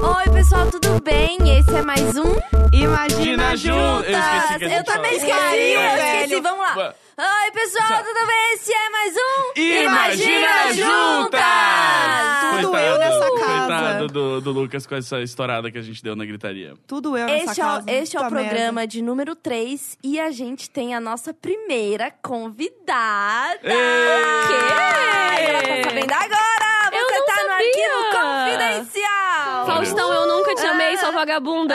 Oi, pessoal, tudo bem? Esse é mais um Imagina Imagina Ju- juntas. Eu esqueci Eu também esqueci, eu esqueci. Vamos lá. Oi, pessoal, tudo bem? Esse é mais um Imagina Juntas! Tudo Coitado, eu nessa casa. Coitado do, do Lucas com essa estourada que a gente deu na gritaria. Tudo eu nessa Este é, o, casa. este é o programa de número 3 e a gente tem a nossa primeira convidada. Ê! Que? Ela tá sabendo agora! Eu Você não tá no sabia! Arquivo confidencial! Faustão, eu nunca te amei, sua vagabunda.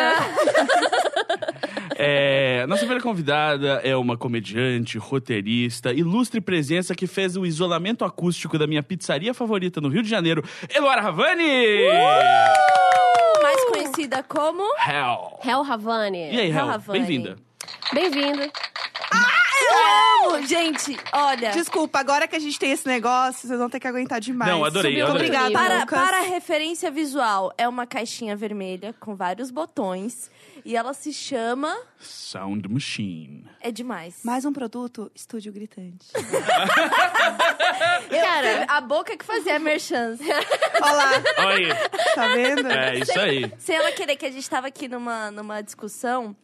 É, nossa primeira convidada é uma comediante, roteirista, ilustre presença que fez o isolamento acústico da minha pizzaria favorita no Rio de Janeiro, Eloara Ravani! Mais conhecida como... Hell! Hel Havani. E aí, Hel Hel? Ravani. Bem-vinda. Bem-vindo. Eu amo! Gente, olha... Desculpa, agora que a gente tem esse negócio, vocês vão ter que aguentar demais. Não, adorei, Subiu adorei. muito Obrigada. Para, Lucas. para a referência visual, é uma caixinha vermelha com vários botões e ela se chama. Sound Machine. É demais. Mais um produto, Estúdio Gritante. Eu- Cara. a boca que fazia a merchan. Olha lá, Olha aí. tá vendo? É isso aí. Sem ela querer que a gente tava aqui numa, numa discussão,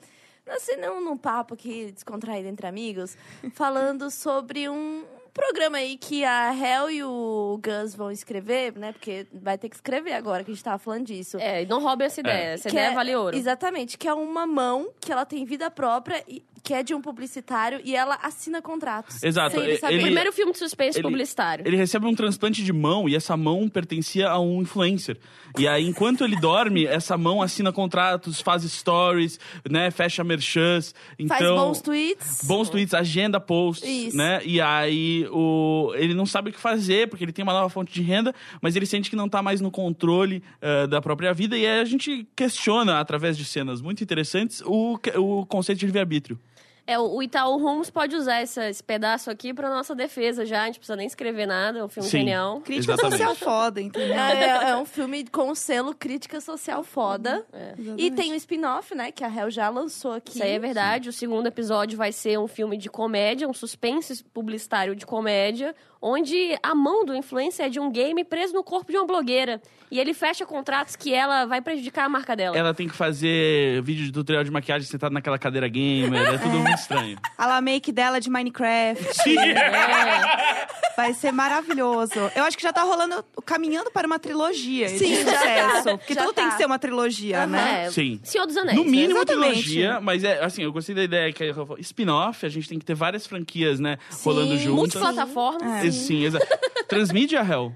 assim, não num papo aqui descontraído entre amigos, falando sobre um programa aí que a Hel e o Gus vão escrever, né? Porque vai ter que escrever agora que a gente tava falando disso. É, não roube essa ideia. Essa Que ideia é- vale ouro. Exatamente, que é uma mão que ela tem vida própria, e, que é de um publicitário, e ela assina contratos. Exato, Sem ele saber. ele- Primeiro filme de suspense ele- publicitário. Ele recebe um transplante de mão e essa mão pertencia a um influencer. E aí, enquanto ele dorme, essa mão assina contratos, faz stories, né? Fecha merchans. Então, Faz bons tweets. Bons tweets, agenda posts, Isso. né? E aí o, ele não sabe o que fazer, porque ele tem uma nova fonte de renda, mas ele sente que não tá mais no controle eh, da própria vida. E aí a gente questiona, através de cenas muito interessantes, o, o conceito de livre-arbítrio. É, o o Itaú Rumos pode usar essa- esse pedaço aqui pra nossa defesa já. A gente precisa nem escrever nada, é um filme Sim. genial. Crítica Exatamente. social foda, entendeu? É, é um filme com selo crítica social foda. É. E tem um spin-off, né? Que a Hel já lançou aqui. Isso aí é verdade. O segundo episódio vai ser um filme de comédia, um suspense publicitário de comédia, onde a mão do influencer é de um game preso no corpo de uma blogueira. E ele fecha contratos que ela vai prejudicar a marca dela. Ela tem que fazer vídeo de tutorial de maquiagem sentada naquela cadeira gamer, é tudo muito estranho. A la make dela de Minecraft. Sim. É. Vai ser maravilhoso. Eu acho que já tá rolando, caminhando para uma trilogia Sim, de já tá. sucesso. Porque Já tudo tem tá. que ser uma trilogia, né? É, Sim. Senhor dos Anéis. No mínimo Exatamente. trilogia, mas é assim, eu gostei da ideia que é spin-off, a gente tem que ter várias franquias, né, rolando juntas. Multiplataforma. É. Sim, exato. Transmídia, Hell.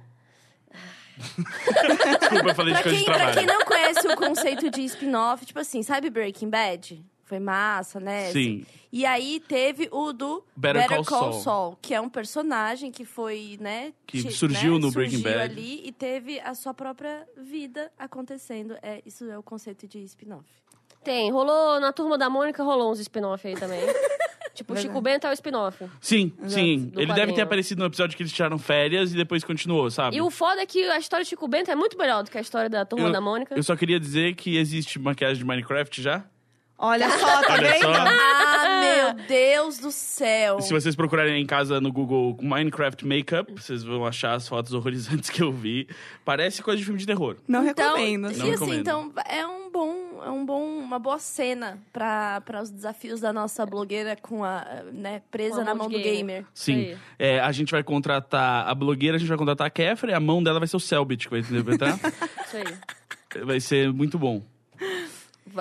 Desculpa, eu falei de Pra coisa de quem, pra trabalho. quem não conhece o conceito de spin-off, tipo assim, sabe Breaking Bad? Foi massa, né? Sim. E aí teve o do Better Call Saul. que é um personagem que foi, né? Que surgiu né, no Breaking surgiu Bad. ali e teve a sua própria vida acontecendo. É, isso é o conceito de spin-off. Tem. Rolou na Turma da Mônica, rolou uns spin-off aí também. tipo, o Chico Bento é o spin-off. Sim, sim. Do Ele deve ter aparecido no episódio que eles tiraram férias e depois continuou, sabe? E o foda é que a história de Chico Bento é muito melhor do que a história da Turma eu, da Mônica. eu só queria dizer que existe maquiagem de Minecraft já. Olha só, tá Olha vendo? só. Ah, meu Deus do céu! Se vocês procurarem em casa no Google Minecraft Makeup, vocês vão achar as fotos horrorizantes que eu vi. Parece coisa de filme de terror. Não Então, recomendo. e Não assim, recomendo. então é um bom, é um bom, uma boa cena para os desafios da nossa blogueira com a, né, presa Com a na mão do gamer. gamer. Sim. É, a gente vai contratar a blogueira, a gente vai contratar a Kefra e a mão dela vai ser o Selbit que vai interpretar. Isso aí. vai ser muito bom.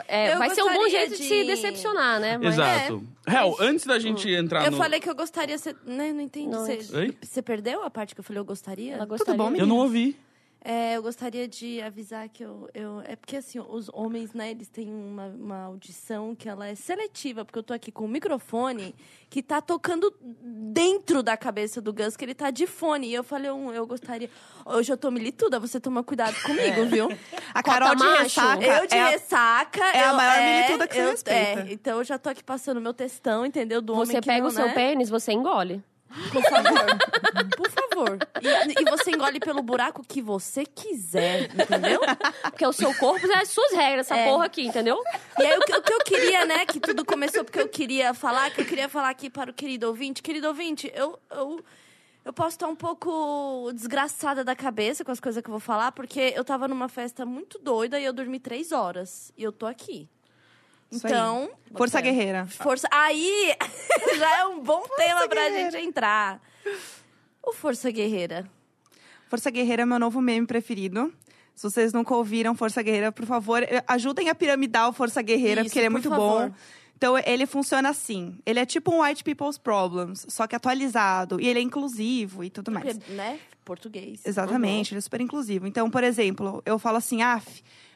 É, Eu vai ser um bom jeito de... de- se decepcionar, né? Mas- Exato. Hel, antes da gente entrar Eu no... falei que eu gostaria, você, né, não entendi. Não, Você, perdeu a parte que eu falei eu gostaria? Ela gostaria. bom, Eu menina? não ouvi. É, eu gostaria de avisar que eu, eu. É porque, assim, os homens, né, eles têm uma, uma audição que ela é seletiva, porque eu tô aqui com o microfone que tá tocando dentro da cabeça do Gus, que ele tá de fone. E eu falei, um, eu gostaria. Hoje eu tô milituda, você toma cuidado comigo, viu? A Carol de macho. ressaca. Eu de é a- ressaca. é a eu- maior milituda que você eu- respeita. É, então eu já tô aqui passando meu textão, entendeu? Do homem Você que pega não, o seu né? pênis, você engole. Por favor. Por favor. E, e você engole pelo buraco que você quiser, entendeu? Porque o seu corpo é as suas regras, essa É. porra aqui, entendeu? E aí, o que, o que eu queria, né, que tudo começou porque eu queria falar, que eu queria falar aqui para o querido ouvinte. Querido ouvinte, eu, eu, Eu posso estar um pouco desgraçada da cabeça com as coisas que eu vou falar, porque eu tava numa festa muito doida e eu dormi três horas. E eu tô aqui. Isso aí. Então, Força guerreira. força. Aí já é um bom tema pra guerreira. gente entrar. O Força Guerreira. Força Guerreira é meu novo meme preferido. Se vocês nunca ouviram Força Guerreira, por favor, eh, ajudem a piramidar o Força Guerreira, Isso, porque ele é por muito favor. bom. Então, ele funciona assim. Ele é tipo um White People's Problems, só que atualizado. E ele é inclusivo e tudo mais. Porque, né? Português. Exatamente, ele é super inclusivo. Então, por exemplo, eu falo assim, af,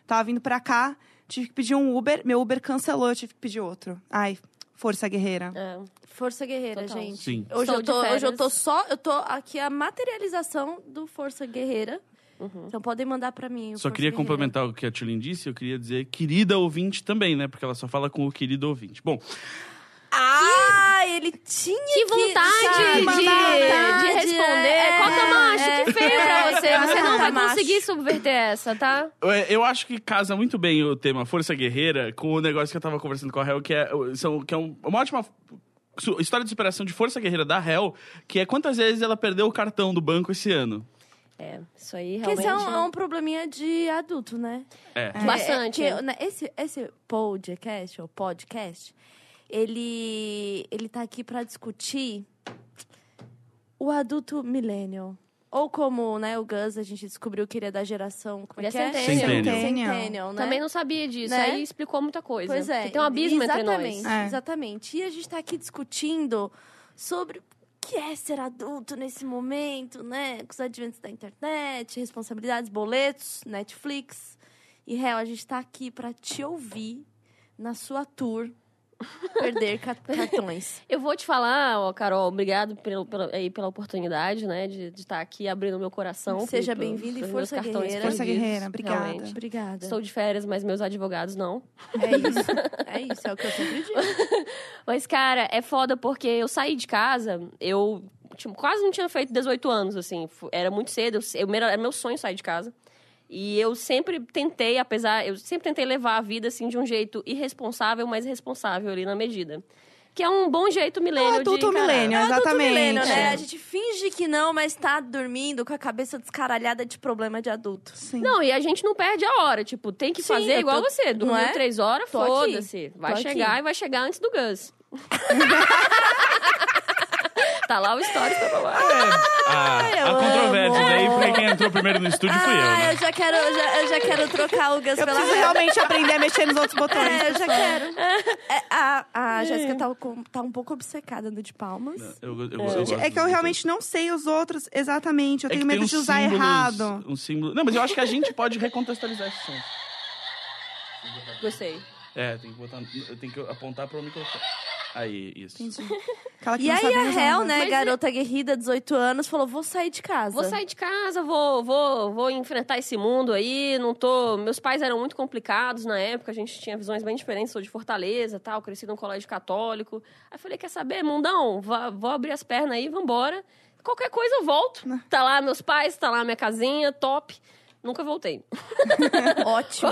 tava vindo pra cá, tive que pedir um Uber, meu Uber cancelou, eu tive que pedir outro. Ai, força guerreira. É. Força Guerreira, Total. gente. Sim. Hoje Estou eu, tô, hoje eu tô só. Eu tô aqui a materialização do Força Guerreira. Uhum. Então podem mandar pra mim. o Só queria Guerreira. complementar o que a Tulin disse, eu queria dizer querida ouvinte também, né? Porque ela só fala com o querido ouvinte. Bom, Ah, ele tinha Que vontade sabe, de, vontade, de responder. é, Cota macho, é. que feio pra você. Você não vai Macho. conseguir subverter essa, tá? eu- acho que casa muito bem o tema Força Guerreira com o negócio que eu tava conversando com a Hel, que é, são, que é um- uma ótima história de superação de Força Guerreira da Hel, que é quantas vezes ela perdeu o cartão do banco esse ano. É, isso aí Porque realmente... isso é um, é um probleminha de adulto, né? É. Bastante. É, que, né, esse, esse podcast, ou podcast, ele, ele tá aqui pra discutir o adulto millennial. Ou como, né, o Gus, a gente descobriu que ele é da geração... Como Ele é é que é? Centennial. Centennial. Centennial, né? Também não sabia disso. Né? Aí explicou muita coisa. Pois é. Que tem um abismo entre exatamente, nós. É. Exatamente. E a gente tá aqui discutindo sobre o que é ser adulto nesse momento, né? Com os adventos da internet, responsabilidades, boletos, Netflix. E, real, a gente tá aqui pra te ouvir na sua tour perder ca- cartões. Eu vou te falar, ó, Carol, obrigado pelo, pela, aí, pela oportunidade, né, de estar aqui abrindo meu coração. Seja bem-vindo e força guerreira. Força guerreira, obrigada. realmente. Obrigada. Estou de férias, mas meus advogados não. É isso. É isso, é o que eu sempre digo. Mas, cara, é foda porque eu saí de casa, eu tipo, quase não tinha feito 18 anos, assim. Era muito cedo, eu, eu- era meu sonho sair de casa. E eu sempre tentei, apesar... Eu sempre tentei levar a vida, assim, de um jeito irresponsável, mas responsável ali na medida. Que é um bom jeito milênio de adulto millennial, É adulto exatamente. milênio, né? É. A gente finge que não, mas tá dormindo com a cabeça descaralhada de problema de adulto. Sim. Não, e a gente não perde a hora. Tipo, tem que Sim, fazer igual tô- você. Dormiu é? três horas, foda-se. Vai Tô chegar aqui. e vai chegar antes do Gus. tá lá o stories pra provar. Ah, eu a controvérsia amo. daí, porque quem entrou primeiro no estúdio fui eu, Ah, né? eu já quero, eu já, eu já quero trocar o Gus Eu pela preciso Hel. realmente aprender a mexer nos outros botões. É, eu já quero. É, a a Jéssica tá, com- tá um pouco obcecada no de palmas. Eu, eu, eu gosto É que eu dos realmente não sei os outros exatamente. Eu É que tenho tem medo uns de usar símbolos- errado. Um símbolo... Não, mas eu acho que a gente pode recontextualizar esse som. Gostei. É, tem que botar. Tem que apontar pro microfone. Aí, isso. Aquela que E não aí sabe a Hel, né, Mas garota guerrida, 18 anos, falou, vou sair de casa. Vou sair de casa, vou, vou, vou enfrentar esse mundo aí. Não tô. Meus pais eram muito complicados na época, a gente tinha visões bem diferentes. Sou de Fortaleza tal, cresci num colégio católico. Aí falei: quer saber, mundão? Vá- vou abrir as pernas aí, vambora. Qualquer coisa eu volto. Né. Tá lá meus pais, tá lá minha casinha, top. Nunca voltei. Ótimo.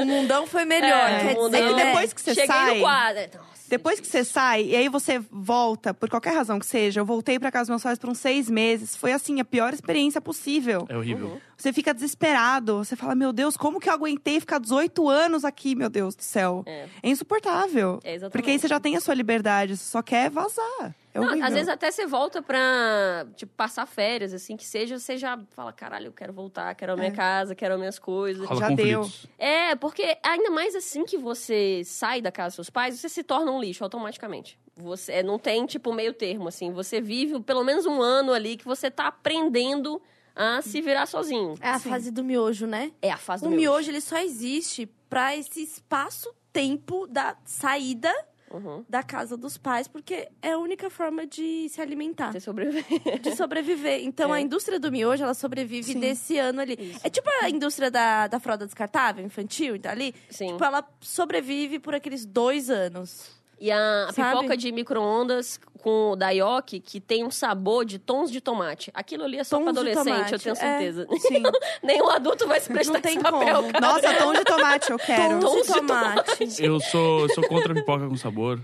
o mundão foi melhor. É, quer o dizer, mundão- né? depois que você Cheguei sai- no quadro. Nossa, Depois que você sai, e aí você volta, por qualquer razão que seja, eu voltei pra casa dos meus pais por uns seis meses. Foi assim, a pior experiência possível. É horrível. Você fica desesperado. Você fala, meu Deus, como que eu aguentei ficar 18 anos aqui, meu Deus do céu? É. É, insuportável. É, exatamente. Porque aí você já tem a sua liberdade, você só quer vazar. É Não, às vezes até você volta pra, tipo, passar férias, assim, que seja, você já fala, caralho, eu quero voltar, quero a minha É. casa, quero as minhas coisas. Rola Já conflitos. É, porque ainda mais assim que você sai da casa dos seus pais, você se torna um lixo automaticamente. Você é, não tem, tipo, meio termo, assim. Você vive pelo menos um ano ali que você tá aprendendo a se virar sozinho. É a Sim. fase do miojo, né? É a fase O do miojo, ele só existe pra esse espaço-tempo da saída Uhum. da casa dos pais, porque é a única forma de se alimentar. Você sobrevive. de sobreviver. Então, É. a indústria do miojo, ela sobrevive Sim. desse ano ali. Isso. É tipo a indústria da, da fralda descartável, infantil, então ali. Sim. Tipo, ela sobrevive por aqueles dois anos. E a, a pipoca de micro-ondas com o Daioki, que tem um sabor de tons de tomate. Aquilo ali é só de adolescente, tomate, eu tenho é. certeza. Sim. Nenhum adulto vai se prestar Não tem esse papel, como. cara. Nossa, tom de tomate eu quero. Tons Tons de de tomate. Eu sou, eu sou contra a pipoca com sabor.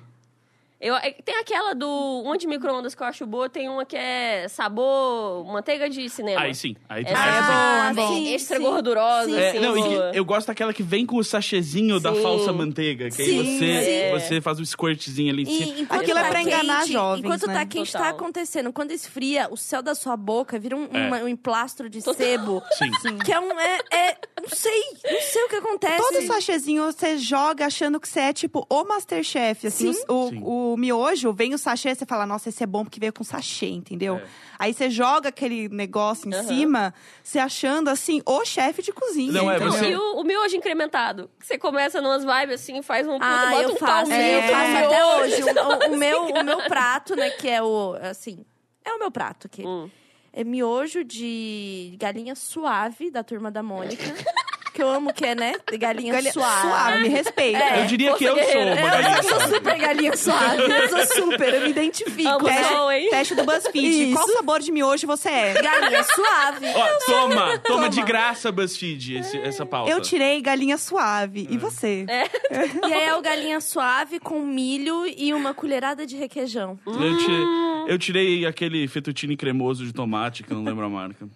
Eu, é, tem aquela do um de micro-ondas que eu acho boa, tem uma que é sabor manteiga de cinema. Aí sim. Aí tem Essa essa sim. Ah, é bom. bem extra sim. gordurosa, Sim. É, não, boa. eu gosto daquela que vem com o sachêzinho da Sim. falsa manteiga. Que Sim, aí você, sim. você faz o squirtzinho ali em cima. Enquanto Aquilo é tá pra enganar quente, jovens, Enquanto né? tá quente, tá Total. acontecendo. Quando esfria, o céu da sua boca vira um, É. uma- um emplastro de sebo. Sim. Que é um. É, é- não sei. Não sei o que acontece. Todo sachêzinho você joga achando que você é tipo o Masterchef. Assim, Sim. o, Sim. O miojo vem o sachê, você fala, nossa, esse é bom porque veio com sachê, entendeu? É. Aí você joga aquele negócio em Aham. cima, você achando assim, o chefe de cozinha. Não, é, você- E o, o miojo incrementado. Que você começa numas vibes assim, faz um Ah, bota eu um faço. palmito eu É. faço até hoje. O, o- o meu, o meu prato, né, que é o. Assim. É o meu prato aqui. Hum. É miojo de galinha suave, da turma da Mônica. que eu amo que é, né? Galinha Galinha- suave. suave, me respeita. É. Eu diria que eu força sou guerreira. uma Eu, galinha eu sou suave. super galinha suave. Eu sou super, eu me identifico. Amo né? sol, hein? Teste do BuzzFeed. Isso. Qual sabor de miojo você é? Galinha suave. Ó, toma, toma de Toma. graça, BuzzFeed, esse- essa pauta. Eu tirei galinha suave. É. E você? E aí é o galinha suave com milho e uma colherada de requeijão. Eu, ti- eu tirei aquele fettuccine cremoso de tomate, que eu não lembro a marca.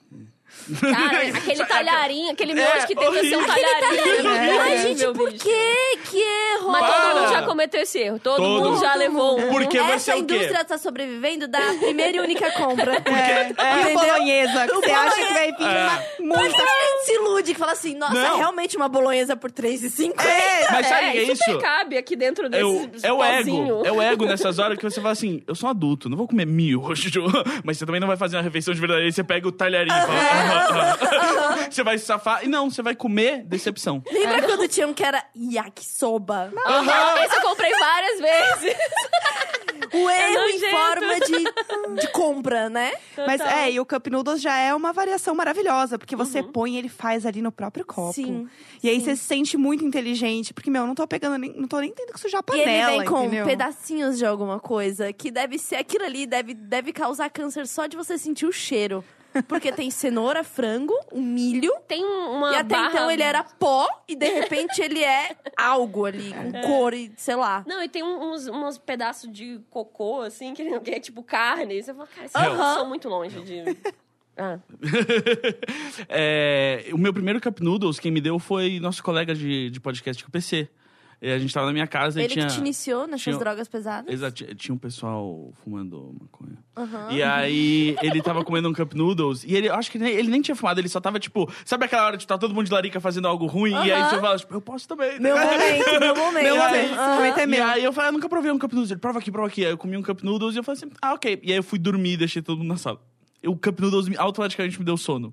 Cara, aquele talharinho, aquele miojo É, que tenta ser um talharinho. É. Ai, gente, por bicho. que que erro? Mas todo mundo já cometeu esse erro. Todo, Todo mundo já levou um. Porque vai ser Essa o quê? indústria tá sobrevivendo da primeira e única compra. É, e o Entendeu? bolonhesa, que você acha que vai vir É. uma muita... Ninguém se ilude que fala assim, nossa, Não. é realmente uma bolonhesa por 3,50. É, Mas sabe é, que é super isso? cabe aqui dentro É o, desse é o ego. É o ego nessas horas que você fala assim: eu sou um adulto, não vou comer miojo. Mas você também não vai fazer uma refeição de verdade. Aí você pega o talharinho e fala. Você vai se safar. E não, você vai comer decepção. Lembra quando tinha um que era yakisoba? Aham, Esse eu comprei várias vezes. O erro em nojento. forma de, de compra, né? Mas Total. é, e o Cup Noodles já é uma variação maravilhosa, porque você põe e ele faz ali no próprio copo. Sim, E aí sim. você se sente muito inteligente, porque, meu, eu não tô pegando nem. Não tô nem tendo que sujar a E ele panela. vem com entendeu? pedacinhos de alguma coisa que deve ser aquilo ali, deve, deve causar câncer só de você sentir o cheiro. Porque tem cenoura, frango, um milho. Tem uma e até barra... então ele era pó e de repente ele é algo ali, com cor e sei lá. Não, e tem uns, uns pedaços de cocô, assim, que que é tipo carne. Você fala, cara, Aham. uhum. são muito longe de... Ah. É, o meu primeiro Cup Noodles, quem me deu foi nosso colega de, de podcast com o PC. E a gente tava na minha casa e Ele tinha. que te iniciou nessas tinha- drogas pesadas. Exato, tinha um pessoal fumando maconha. Aham. E aí, ele tava comendo um Cup Noodles. E ele, eu acho que nem- ele nem tinha fumado, ele só tava, tipo... Sabe aquela hora de tá todo mundo de larica fazendo algo ruim? E aí você fala, tipo, eu posso também. Meu momento, meu momento. Meu E momento, esse momento é E meu. aí eu falei, ah, nunca provei um Cup Noodles. Ele, prova aqui, prova aqui. Aí eu comi um Cup Noodles e eu falei assim, ah, ok. E aí eu fui dormir e deixei todo mundo na sala. E O Cup Noodles me- automaticamente me deu sono.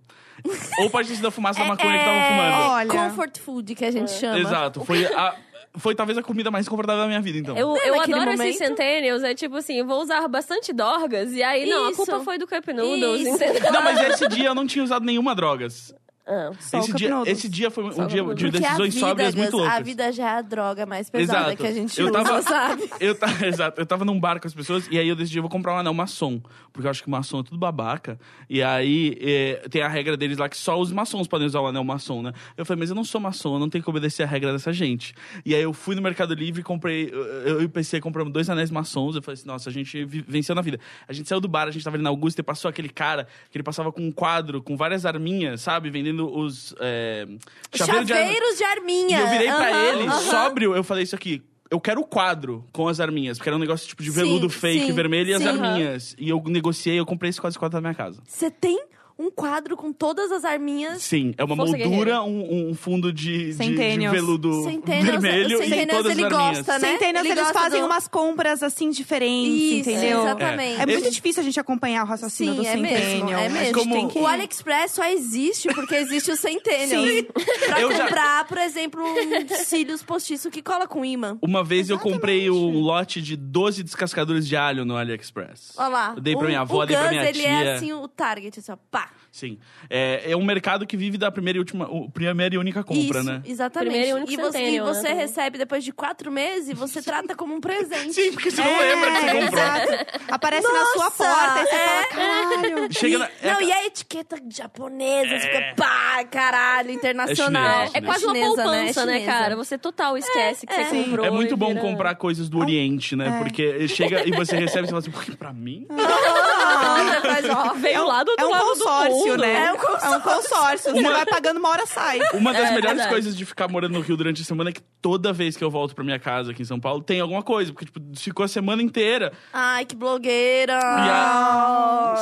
Ou pode ter sido a fumaça da maconha que tava fumando. Olha. Comfort food que a gente chama. Exato. Foi, a, foi talvez a comida mais confortável da minha vida, então. Eu, eu adoro momento. esses centennials, é tipo assim, eu vou usar bastante dorgas, e aí, não, a Isso. culpa foi do Cup Noodles, Isso. entendeu? Não, mas esse dia eu não tinha usado nenhuma drogas. Ah. Só o esse, Cup dia, esse dia foi um Só o dia de Porque a decisões vida, sóbrias Gus, muito loucas. a vida já é a droga mais pesada Exato. que a gente Eu usa, tava- sabe? Eu tava, exato, eu tava num bar com as pessoas e aí eu decidi, eu vou comprar um anel maçom. Porque eu acho que maçom é tudo babaca. E aí é, tem a regra deles lá que só os maçons podem usar o anel maçom, né? Eu falei, mas eu não sou maçom, eu não tenho que obedecer a regra dessa gente. E aí eu fui no Mercado Livre e comprei, eu eu e o PC compramos dois anéis maçons. Eu falei assim, nossa, a gente vi- venceu na vida. A gente saiu do bar, a gente tava ali na Augusta e passou aquele cara que ele passava com um quadro, com várias arminhas, sabe? Vendendo os. É, chaveiro de arma- Chaveiros de arminha. e eu virei pra Aham, ele, aham. sóbrio, eu falei isso aqui. Eu quero o quadro com as arminhas, porque era um negócio tipo de Sim, veludo fake sim, vermelho e as sim. arminhas. E eu negociei, eu comprei esse quase quadro na minha casa. Você tem um quadro com todas as arminhas. Sim, é uma Força moldura, um, um fundo de, de, de veludo Centennials, vermelho e Centennials todas as ele arminhas. gosta, né? Centennials, Ele eles gosta fazem do- umas compras assim diferentes, Isso, entendeu? exatamente. É muito Esse- difícil a gente acompanhar o raciocínio Sim, do é mesmo, Centennial. é mas mesmo. como- tem que- O AliExpress só existe porque existe o Centennial. Sim. Pra Eu já- comprar, por exemplo, um cílios postiço que cola com imã. Uma vez eu comprei um lote de 12 descascadores de alho no AliExpress. Olha lá. Eu dei pra o, minha avó, o dei pra minha ele tia. é assim, o target, assim, ó, pá. Comprar. Sim. É, é um mercado que vive da primeira e última, o- primeira e única compra, Isso, né? exatamente. Primeiro e único e você, e né, você também. recebe depois de quatro meses e você trata como um presente. Sim, porque você não lembra que você É, comprou. exato. Aparece na sua Nossa, porta e você é. fala, caralho. Chega na, é, Não, e a etiqueta japonesa fica pá, caralho, internacional. É chinês, É quase uma Chinesa, poupança, né, Chinesa. cara? Você total esquece que é. você comprou. é muito bom vira- comprar coisas do Oriente, né? Porque chega e você recebe e você fala assim, "Por que pra mim? Não, faz, ó, Veio lá do outro É um lado consórcio, do mundo. Né? É um consórcio. É um consórcio. Você vai pagando, uma hora sai. Uma das É, melhores verdade. coisas de ficar morando no Rio durante a semana é que toda vez que eu volto pra minha casa aqui em São Paulo, tem alguma coisa. Porque, tipo, ficou a semana inteira. Ai, que blogueira.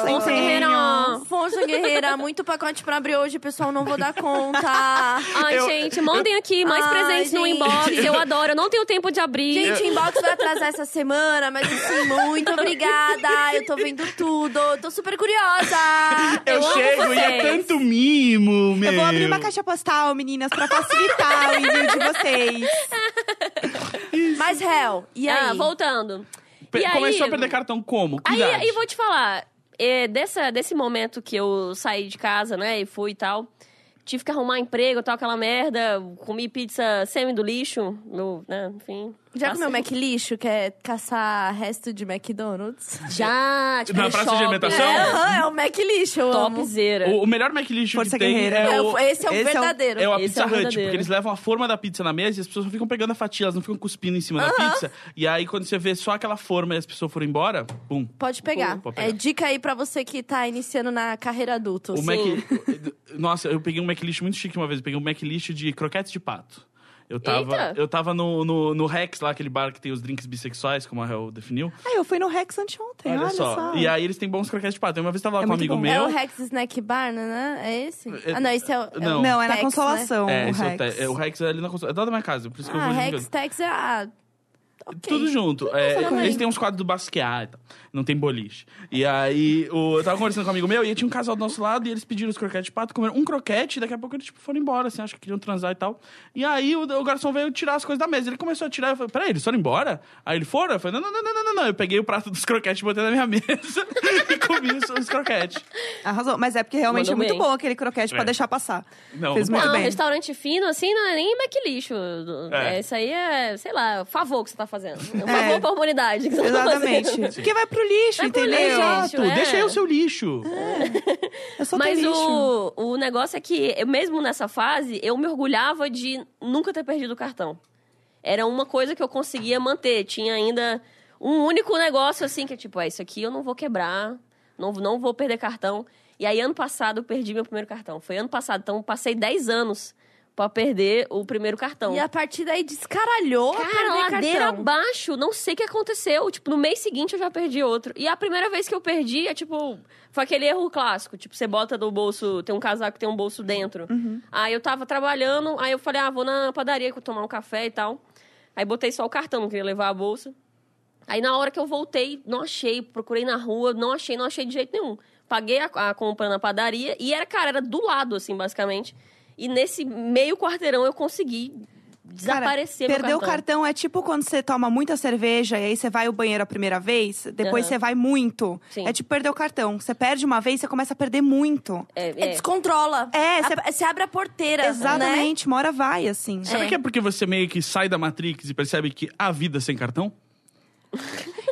Força empenho. guerreira. Força guerreira, muito pacote pra abrir hoje, pessoal, não vou dar conta. Ai, Eu- gente, mandem aqui mais Ai, presentes no gente. inbox. Eu adoro. Eu não tenho tempo de abrir. Gente, o inbox vai atrasar essa semana, mas assim, muito obrigada. Eu tô vendo tudo, tô super curiosa. Eu, Eu amo chego e é tanto mimo, meu. Eu vou abrir uma caixa postal, meninas, pra facilitar o envio de vocês. Mas, Hel, e aí? Ah, voltando. Pe- E aí- Começou a perder cartão como? Que Aí, idade? aí vou te falar, é, dessa, desse momento que eu saí de casa, né, e fui e tal, tive que arrumar emprego, tal, aquela merda, comi pizza semi do lixo, no, né, enfim. Já Passei- comeu Mac lixo, que é caçar resto de McDonald's? Já, tipo, Na praça de shopping. alimentação? É, é o Mac lixo, eu. Topzera. O, o melhor McLish Força que tem guerreira. é É o... esse é o esse é o- verdadeiro. É o Esse Pizza é Hut, verdadeiro. porque eles levam a forma da pizza na mesa e as pessoas só ficam pegando a fatia, elas não ficam cuspindo em cima da pizza. E aí, quando você vê só aquela forma e as pessoas foram embora, pum. Pode pegar. Pode pegar. É dica aí pra você que tá iniciando na carreira adulta. O assim. Mac... Nossa, eu peguei um McLish muito chique uma vez. Eu peguei um McLish de croquetes de pato. Eu tava, Eita! eu tava no, no, no Rex, lá, aquele bar que tem os drinks bissexuais, como a Hel definiu. Ah, eu fui no Rex anteontem, olha, só. E aí eles têm bons croquetes de pato. Uma vez eu tava lá É com um amigo bom. meu. É o Rex Snack Bar, né? É esse? É- ah, não, esse é o. não. o Não, é na Tex, né? Consolação, É, o esse é o, Rex. É, o Rex é ali na construção. É da minha casa, por isso que eu Ah, vou Rex Tex é. Ah, ok. Tudo junto. É, eles têm uns quadros do Basquiat e tal. Não tem boliche. E aí, o, eu tava conversando com um amigo meu e tinha um casal do nosso lado e eles pediram os croquetes de pato, comeram um croquete e daqui a pouco eles tipo, foram embora, assim, acho que queriam transar e tal. E aí o, o garçom veio tirar as coisas da mesa. Ele começou a tirar, eu falei, peraí, eles foram embora? Aí ele foram? Eu falei, não, não, não, não, não, não. Eu peguei o prato dos croquetes e botei na minha mesa e comi os, os croquetes. Arrasou. Mas é porque realmente Mandou é muito bem. bom aquele croquete É. pra deixar passar. Não, Fez muito Não, bem. restaurante fino, assim, não é nem McLixo. É. É. Isso aí é, sei lá, favor que você tá fazendo. Um É. favor pra humanidade. que você tá Exatamente. fazendo. Porque vai pro lixo, Vai pro entendeu? lixo. Exato, é. deixa aí o seu lixo. Eu sou Mas lixo. o, o negócio é que, eu, mesmo nessa fase, eu me orgulhava de nunca ter perdido o cartão. Era uma coisa que eu conseguia manter. Tinha ainda um único negócio, assim, que é tipo, é, isso aqui eu não vou quebrar, não, não vou perder cartão. E aí, ano passado, eu perdi meu primeiro cartão. Foi ano passado, então eu passei 10 anos pra perder o primeiro cartão. E a partir daí descaralhou a Cara, perder ladeira cartão. abaixo, não sei o que aconteceu. Tipo, no mês seguinte eu já perdi outro. E a primeira vez que eu perdi é tipo. Foi aquele erro clássico. Tipo, você bota no bolso. Tem um casaco que tem um bolso dentro. Aí eu tava trabalhando, aí eu falei, ah, vou na padaria tomar um café e tal. Aí botei só o cartão, não queria levar a bolsa. Aí na hora que eu voltei, não achei, procurei na rua, não achei, não achei de jeito nenhum. Paguei a, a compra na padaria e era, cara, era do lado, assim, basicamente. E nesse meio quarteirão eu consegui desaparecer Cara, meu perder o cartão é tipo quando você toma muita cerveja e aí você vai ao banheiro a primeira vez, depois Aham. você vai muito. Sim. É tipo perder o cartão. Você perde uma vez, você começa a perder muito. É, É, é. descontrola. É, Você abre a porteira. Né? Exatamente, uma hora vai, assim. Sabe É. que é porque você meio que sai da Matrix e percebe que há vida sem cartão?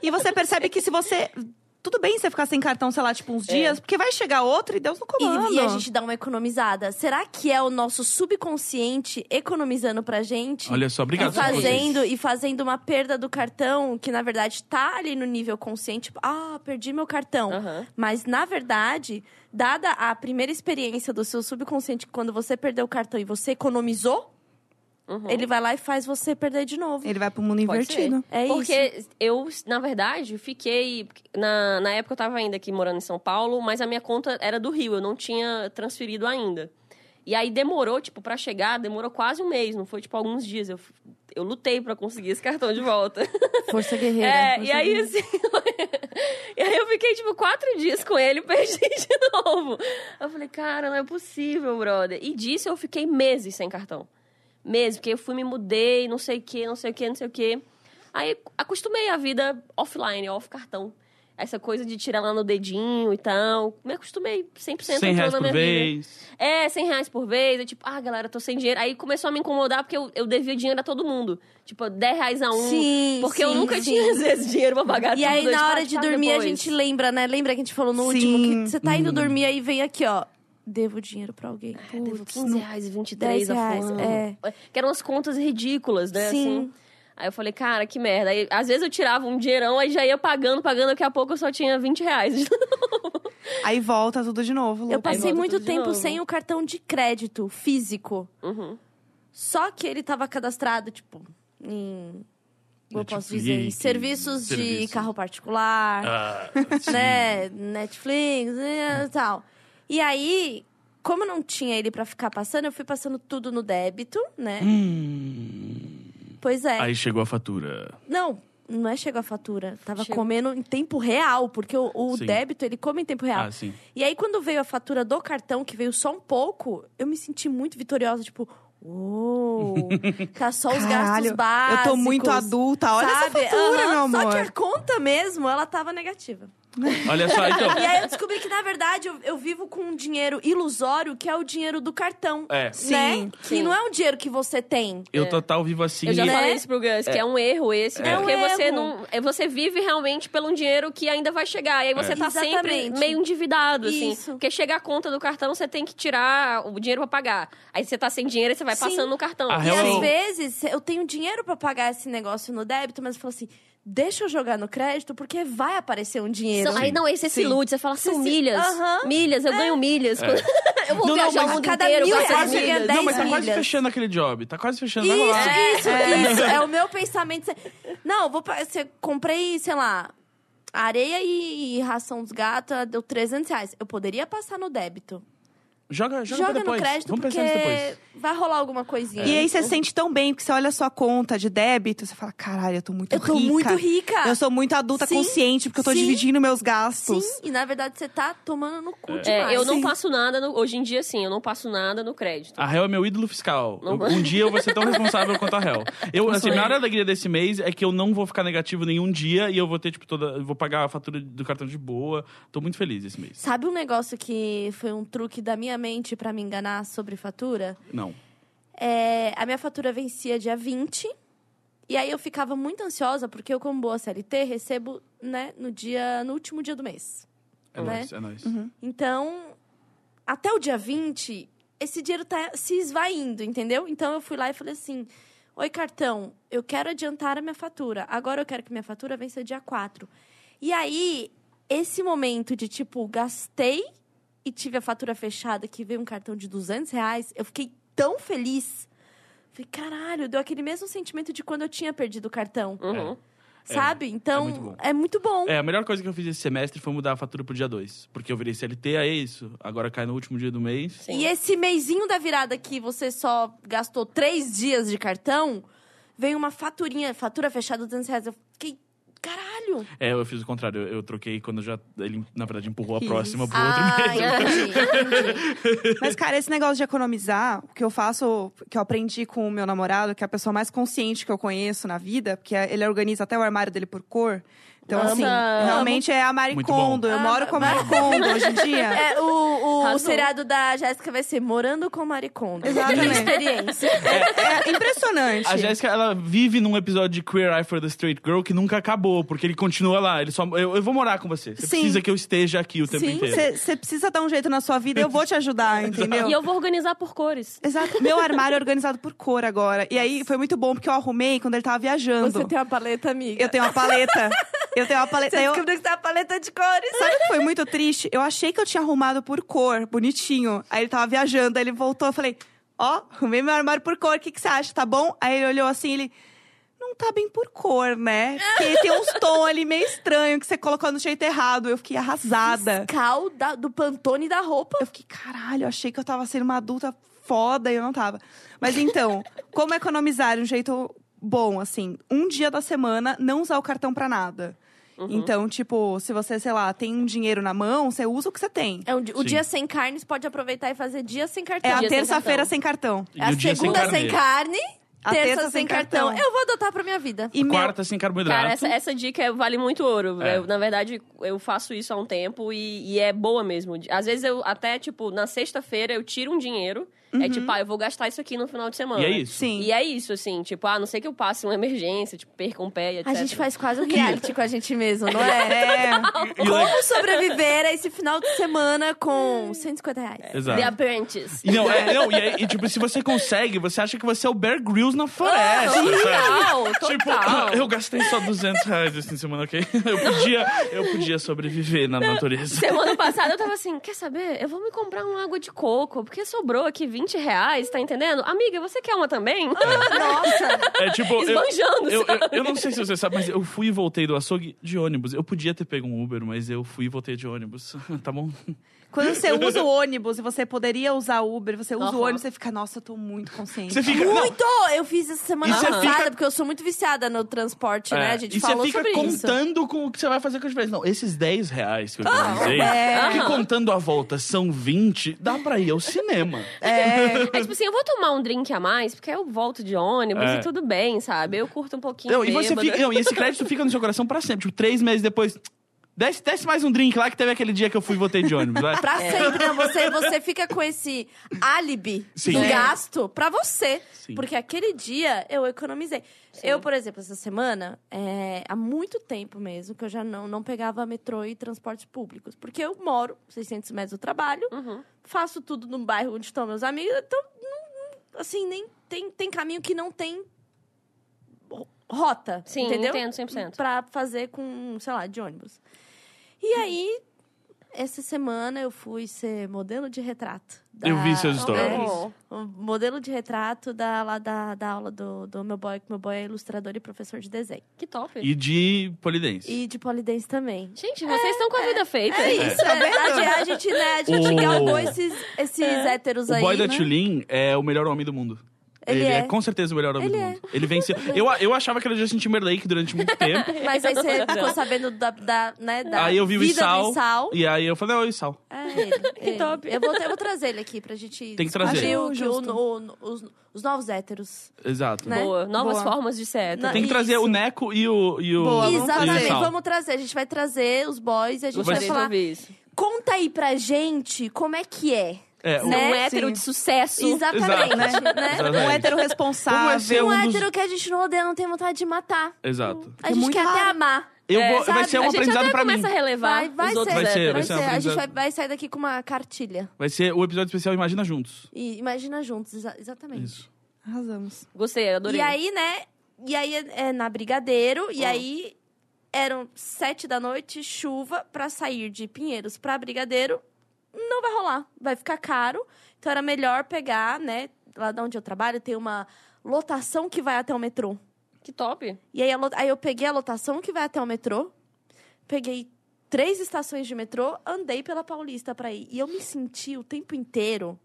E você percebe que se você. Tudo bem você ficar sem cartão, sei lá, tipo, uns É. dias, porque vai chegar outro e Deus no comando. E, e a gente dá uma economizada. Será que é o nosso subconsciente economizando pra gente? Olha só, obrigado. e fazendo e fazendo uma perda do cartão que na verdade tá ali no nível consciente, tipo, ah, perdi meu cartão. Aham. Mas na verdade, dada a primeira experiência do seu subconsciente, que quando você perdeu o cartão e você economizou, Uhum. ele vai lá e faz você perder de novo. Ele vai pro mundo Pode invertido. É Porque eu, na verdade, fiquei. Na, na época eu tava ainda aqui morando em São Paulo, mas a minha conta era do Rio, eu não tinha transferido ainda. E aí demorou, tipo, pra chegar, demorou quase um mês, não foi, tipo, alguns dias. Eu, eu lutei pra conseguir esse cartão de volta. Força guerreira. É, força e aí, guerreira. assim. e aí eu fiquei, tipo, quatro dias com ele e perdi de novo. Eu falei, cara, não é possível, brother. E disso eu fiquei meses sem cartão. Meses, porque eu fui, me mudei, não sei o quê, não sei o quê, não sei o quê. Aí acostumei a vida offline, off cartão. essa coisa de tirar lá no dedinho e tal. Me acostumei 100% 100 entrou reais na por vida. vez. É, 100 reais por vez. Eu, tipo, ah, galera, tô sem dinheiro. Aí começou a me incomodar porque eu, eu devia dinheiro a todo mundo. Tipo, 10 reais a um. Sim, Porque eu sim, nunca sim. tinha, às vezes, dinheiro pra pagar E aí, Eu, na hora de dormir, a depois. gente lembra, né? Lembra que a gente falou no Sim. último que você tá indo dormir aí vem aqui, ó. Devo dinheiro pra alguém. É, devo Putz, 15 não- reais e 23 10 a reais, fulano. é. Que eram umas contas ridículas, né? Sim. assim. Aí eu falei, cara, que merda. Aí, às vezes eu tirava um dinheirão, aí já ia pagando, pagando, daqui a pouco eu só tinha 20 reais. Aí volta tudo de novo, Lu. Eu passei muito tempo sem o cartão de crédito físico. Uhum. Só que ele tava cadastrado, tipo, em. Como eu posso Netflix, dizer? Em serviços de serviços. carro particular, Ah, né? Netflix e tal. E aí, como não tinha ele pra ficar passando, eu fui passando tudo no débito, né? Pois é. Aí chegou a fatura. Não, não é chegou a fatura. Tava Chegou. comendo em tempo real, porque o, o débito, ele come em tempo real. Ah, sim. E aí, quando veio a fatura do cartão, que veio só um pouco, eu me senti muito vitoriosa, tipo, uou, tá só os gastos Caralho, básicos. eu tô muito adulta. Olha sabe? essa fatura, Aham, meu Só amor. que a conta mesmo, ela tava negativa. Olha só, então. E aí eu descobri que, na verdade, eu, eu vivo com um dinheiro ilusório, que é o dinheiro do cartão. É. Né? Sim, Que sim. não é um dinheiro que você tem. Eu total vivo assim. Eu já Né? falei isso pro Gus, que é um erro esse, É porque um você erro. não. é, Você vive realmente pelo um dinheiro que ainda vai chegar. E aí você É. tá sempre Exatamente. meio endividado, assim. Isso. Porque chega a conta do cartão, você tem que tirar o dinheiro pra pagar. Aí você tá sem dinheiro e você vai Sim. passando no cartão. A E real- às vezes eu tenho dinheiro pra pagar esse negócio no débito, mas eu falo assim: deixa eu jogar no crédito, porque vai aparecer um dinheiro. Aí não, esse é esse Sim. ilude, você fala, são Sim, sim. milhas. Milhas, eu ganho milhas. eu vou Não, não, viajar mas o mundo cada inteiro mil reais milhas. 10 Não, mas tá quase milhas. fechando aquele job. Tá quase fechando. Vai rolar. Isso, isso, isso. É o meu pensamento. Não, eu vou. Você comprei, sei lá, areia e ração dos gatos, deu 300 reais. Eu poderia passar no débito. Joga, joga, Joga pra no depois. crédito, Vamos porque pensar nisso depois. vai rolar alguma coisinha. E aí você se sente tão bem, porque você olha a sua conta de débito, você fala, caralho, eu tô muito Eu tô rica. muito rica. Eu sou muito adulta Sim, consciente, porque eu tô sim, dividindo meus gastos. Sim, e na verdade você tá tomando no cu demais. É, eu não Sim. passo nada, no- hoje em dia sim, eu não passo nada no crédito. A Hel é meu ídolo fiscal. Não um dia eu vou ser tão responsável quanto a Hel. Eu, assim, a maior alegria desse mês é que eu não vou ficar negativo nenhum dia e eu vou ter, tipo, toda. eu vou pagar a fatura do cartão de boa. Tô muito feliz esse mês. Sabe um negócio que foi um truque da minha pra me enganar sobre fatura? Não. É, a minha fatura vencia dia 20. E aí eu ficava muito ansiosa, porque eu, como boa CLT, recebo, né, no dia, no último dia do mês. É Né? nóis, é nóis. Então, até o dia 20, esse dinheiro tá se esvaindo, entendeu? Então eu fui lá e falei assim: Oi, cartão, eu quero adiantar a minha fatura. Agora eu quero que minha fatura vença dia 4. E aí, esse momento de tipo, gastei e tive a fatura fechada que veio um cartão de 200 reais, eu fiquei tão feliz. Falei, caralho, deu aquele mesmo sentimento de quando eu tinha perdido o cartão. Uhum. Sabe? Então, muito bom. é muito bom. É, a melhor coisa que eu fiz esse semestre foi mudar a fatura pro dia 2. Porque eu virei CLT, é isso. Agora cai no último dia do mês. Sim. E esse meizinho da virada que você só gastou três dias de cartão, veio uma faturinha, fatura fechada, 200 reais. Eu fiquei, caralho! É, eu fiz o contrário. Eu, eu troquei quando já. Ele, na verdade, empurrou a Isso. próxima pro outro Ah, entendi, entendi. Mas, cara, esse negócio de economizar, o que eu faço, que eu aprendi com o meu namorado, que é a pessoa mais consciente que eu conheço na vida, porque ele organiza até o armário dele por cor. Então, assim, Amo. realmente é a Kondo. Eu moro com a Kondo hoje em dia. É, o, o, o seriado da Jéssica vai ser Morando com Maricondo. Exatamente. Minha experiência. É impressionante. A Jéssica, ela vive num episódio de Queer Eye for the Straight Girl que nunca acabou, porque ele continua lá. Ele só, eu, eu vou morar com você. Você Sim. precisa que eu esteja aqui o tempo Sim, inteiro. Você precisa dar um jeito na sua vida, eu vou te ajudar, entendeu? E eu vou organizar por cores. Exato. Meu armário é organizado por cor agora. E aí foi muito bom, porque eu arrumei quando ele tava viajando. Você tem uma paleta, amiga. Eu tenho uma paleta. Eu tenho uma paleta. Você Eu... descobriu que tem uma paleta de cores. Sabe o que foi muito triste? Eu achei que eu tinha arrumado por cor, bonitinho. Aí ele tava viajando, aí ele voltou, eu falei, ó, arrumei meu armário por cor, o que, que você acha? Tá bom? Aí ele olhou assim, ele. Não tá bem por cor, né? Porque tem uns tons ali meio estranho que você colocou no jeito errado. Eu fiquei arrasada. Cal da- do Pantone da roupa. Eu fiquei, caralho, eu achei que eu tava sendo uma adulta foda e eu não tava. Mas então, como economizar de um jeito bom, assim? Um dia da semana, não usar o cartão pra nada. Então, tipo, se você, sei lá, tem um dinheiro na mão, você usa o que você tem. É um o Sim. dia sem carne, você pode aproveitar e fazer dia sem cartão. É a dia sem terça-feira cartão. sem cartão. É a dia sem segunda sem, carne. carne A terça, sem cartão. Eu vou adotar pra minha vida. E meu, Quarta sem carboidrato. Cara, essa, essa dica é- vale muito ouro. É. Eu, na verdade, eu faço isso há um tempo e, e é boa mesmo. Às vezes eu até, tipo, na sexta-feira eu tiro um dinheiro. É tipo, ah, eu vou gastar isso aqui no final de semana. E é isso. Sim. E é isso, assim, tipo, ah, não sei que eu passe uma emergência, tipo, perca um pé, etc. A gente faz quase um reality com a gente mesmo, não é? É, E Como sobreviver a esse final de semana com 150 reais? Exato. The Apprentice. Não, é, não, e, aí, e, tipo, se você consegue, você acha que você é o Bear Grylls na floresta, sabe? Total, Tipo, total. eu gastei só 200 reais esse fim de semana, ok? Eu podia, eu podia sobreviver na natureza. Semana passada eu tava assim, quer saber? Eu vou me comprar uma água de coco, porque sobrou aqui 20 reais, tá entendendo? Amiga, você quer uma também? Nossa! É tipo, eu, Esbanjando, eu, eu, sabe? eu não sei se você sabe, mas eu fui e voltei do açougue de ônibus. Eu podia ter pego um Uber, mas eu fui e voltei de ônibus. Tá bom? Quando você usa o ônibus e você poderia usar o Uber, você usa Aham. o ônibus, você fica, nossa, eu tô muito consciente. Você fica. não, Muito! Eu fiz essa semana E você passada, fica- porque eu sou muito viciada no transporte, né? É, A gente e você falou fica sobre isso. contando com o que você vai fazer com a diferença. Não, esses 10 reais que eu economizei, é. que contando a volta são 20, dá pra ir ao cinema. É, É tipo assim, eu vou tomar um drink a mais, porque eu volto de ônibus É. e tudo bem, sabe? Eu curto um pouquinho Não, e, você fica, não, e esse crédito fica no seu coração pra sempre. Tipo, três meses depois. Desce, desce mais um drink lá que teve aquele dia que eu fui e voltei de ônibus. Vai. Pra sempre, não. Você, você fica com esse álibi Sim. do É. gasto pra você. Sim. Porque aquele dia eu economizei. Eu, por exemplo, essa semana, é, há muito tempo mesmo, que eu já não, não pegava metrô e transportes públicos. Porque eu moro 600 metros do trabalho, Uhum. faço tudo no bairro onde estão meus amigos. Então, não- assim, nem tem, tem caminho que não tem ro- rota, Sim, entendeu? entendo 100%. Pra fazer com, sei lá, de ônibus. E aí, essa semana eu fui ser modelo de retrato. da- Eu vi seus É, stories. um modelo de retrato da, lá da, da aula do, do meu boy, que meu boy é ilustrador e professor de desenho. Que top. E de polidense. E de polidense também. Gente, vocês estão com a vida feita. É isso, é, a, gente- a gente, né, a gente O- galgou esses, esses héteros O aí. boy da né? Tulin é o melhor homem do mundo. Ele é. é. com certeza o melhor homem Ele do é. mundo. Ele venceu. Eu, eu achava que era Justin Timberlake durante muito tempo. Mas aí você ficou sabendo da, da, né, da aí eu vi o do Issal. E aí eu falei, ô, Issal. É ele. ele. top. Eu vou, eu vou trazer ele aqui pra gente Tem que trazer. o- o- o- os, os novos héteros. Exato. Né? Boa. Novas Boa. formas de ser hétero. Tem que trazer Isso. o Neco e o, e o, Boa, e vamos o Exatamente, vamos trazer. A gente vai trazer os boys e a gente vai de falar. isso. Conta aí pra gente como é que é. É, Ser Né? um hétero Sim. de sucesso. Exatamente, né? Exatamente. um hétero Como é responsável. ser Um um dos... hétero que a gente não odeia, não tem vontade de matar. Exato. A É gente muito quer até raro. amar. Eu É, vou, vai ser um a gente aprendizado até pra mim. começa a relevar Vai, vai os ser. Vai ser, vai ser um A gente vai, vai sair daqui com uma cartilha. Vai ser o episódio especial Imagina Juntos. E imagina juntos, exa- exatamente. Isso. Arrasamos. Gostei, adorei. E aí, né? E aí é, é na Brigadeiro, e aí eram sete da noite, chuva, pra sair de Pinheiros pra Brigadeiro. Não vai rolar, vai ficar caro. Então era melhor pegar, né? Lá de onde eu trabalho tem uma lotação que vai até o metrô. Que top. E aí, aí eu peguei a lotação que vai até o metrô, peguei três estações de metrô, andei pela Paulista pra ir. E eu me senti o tempo inteiro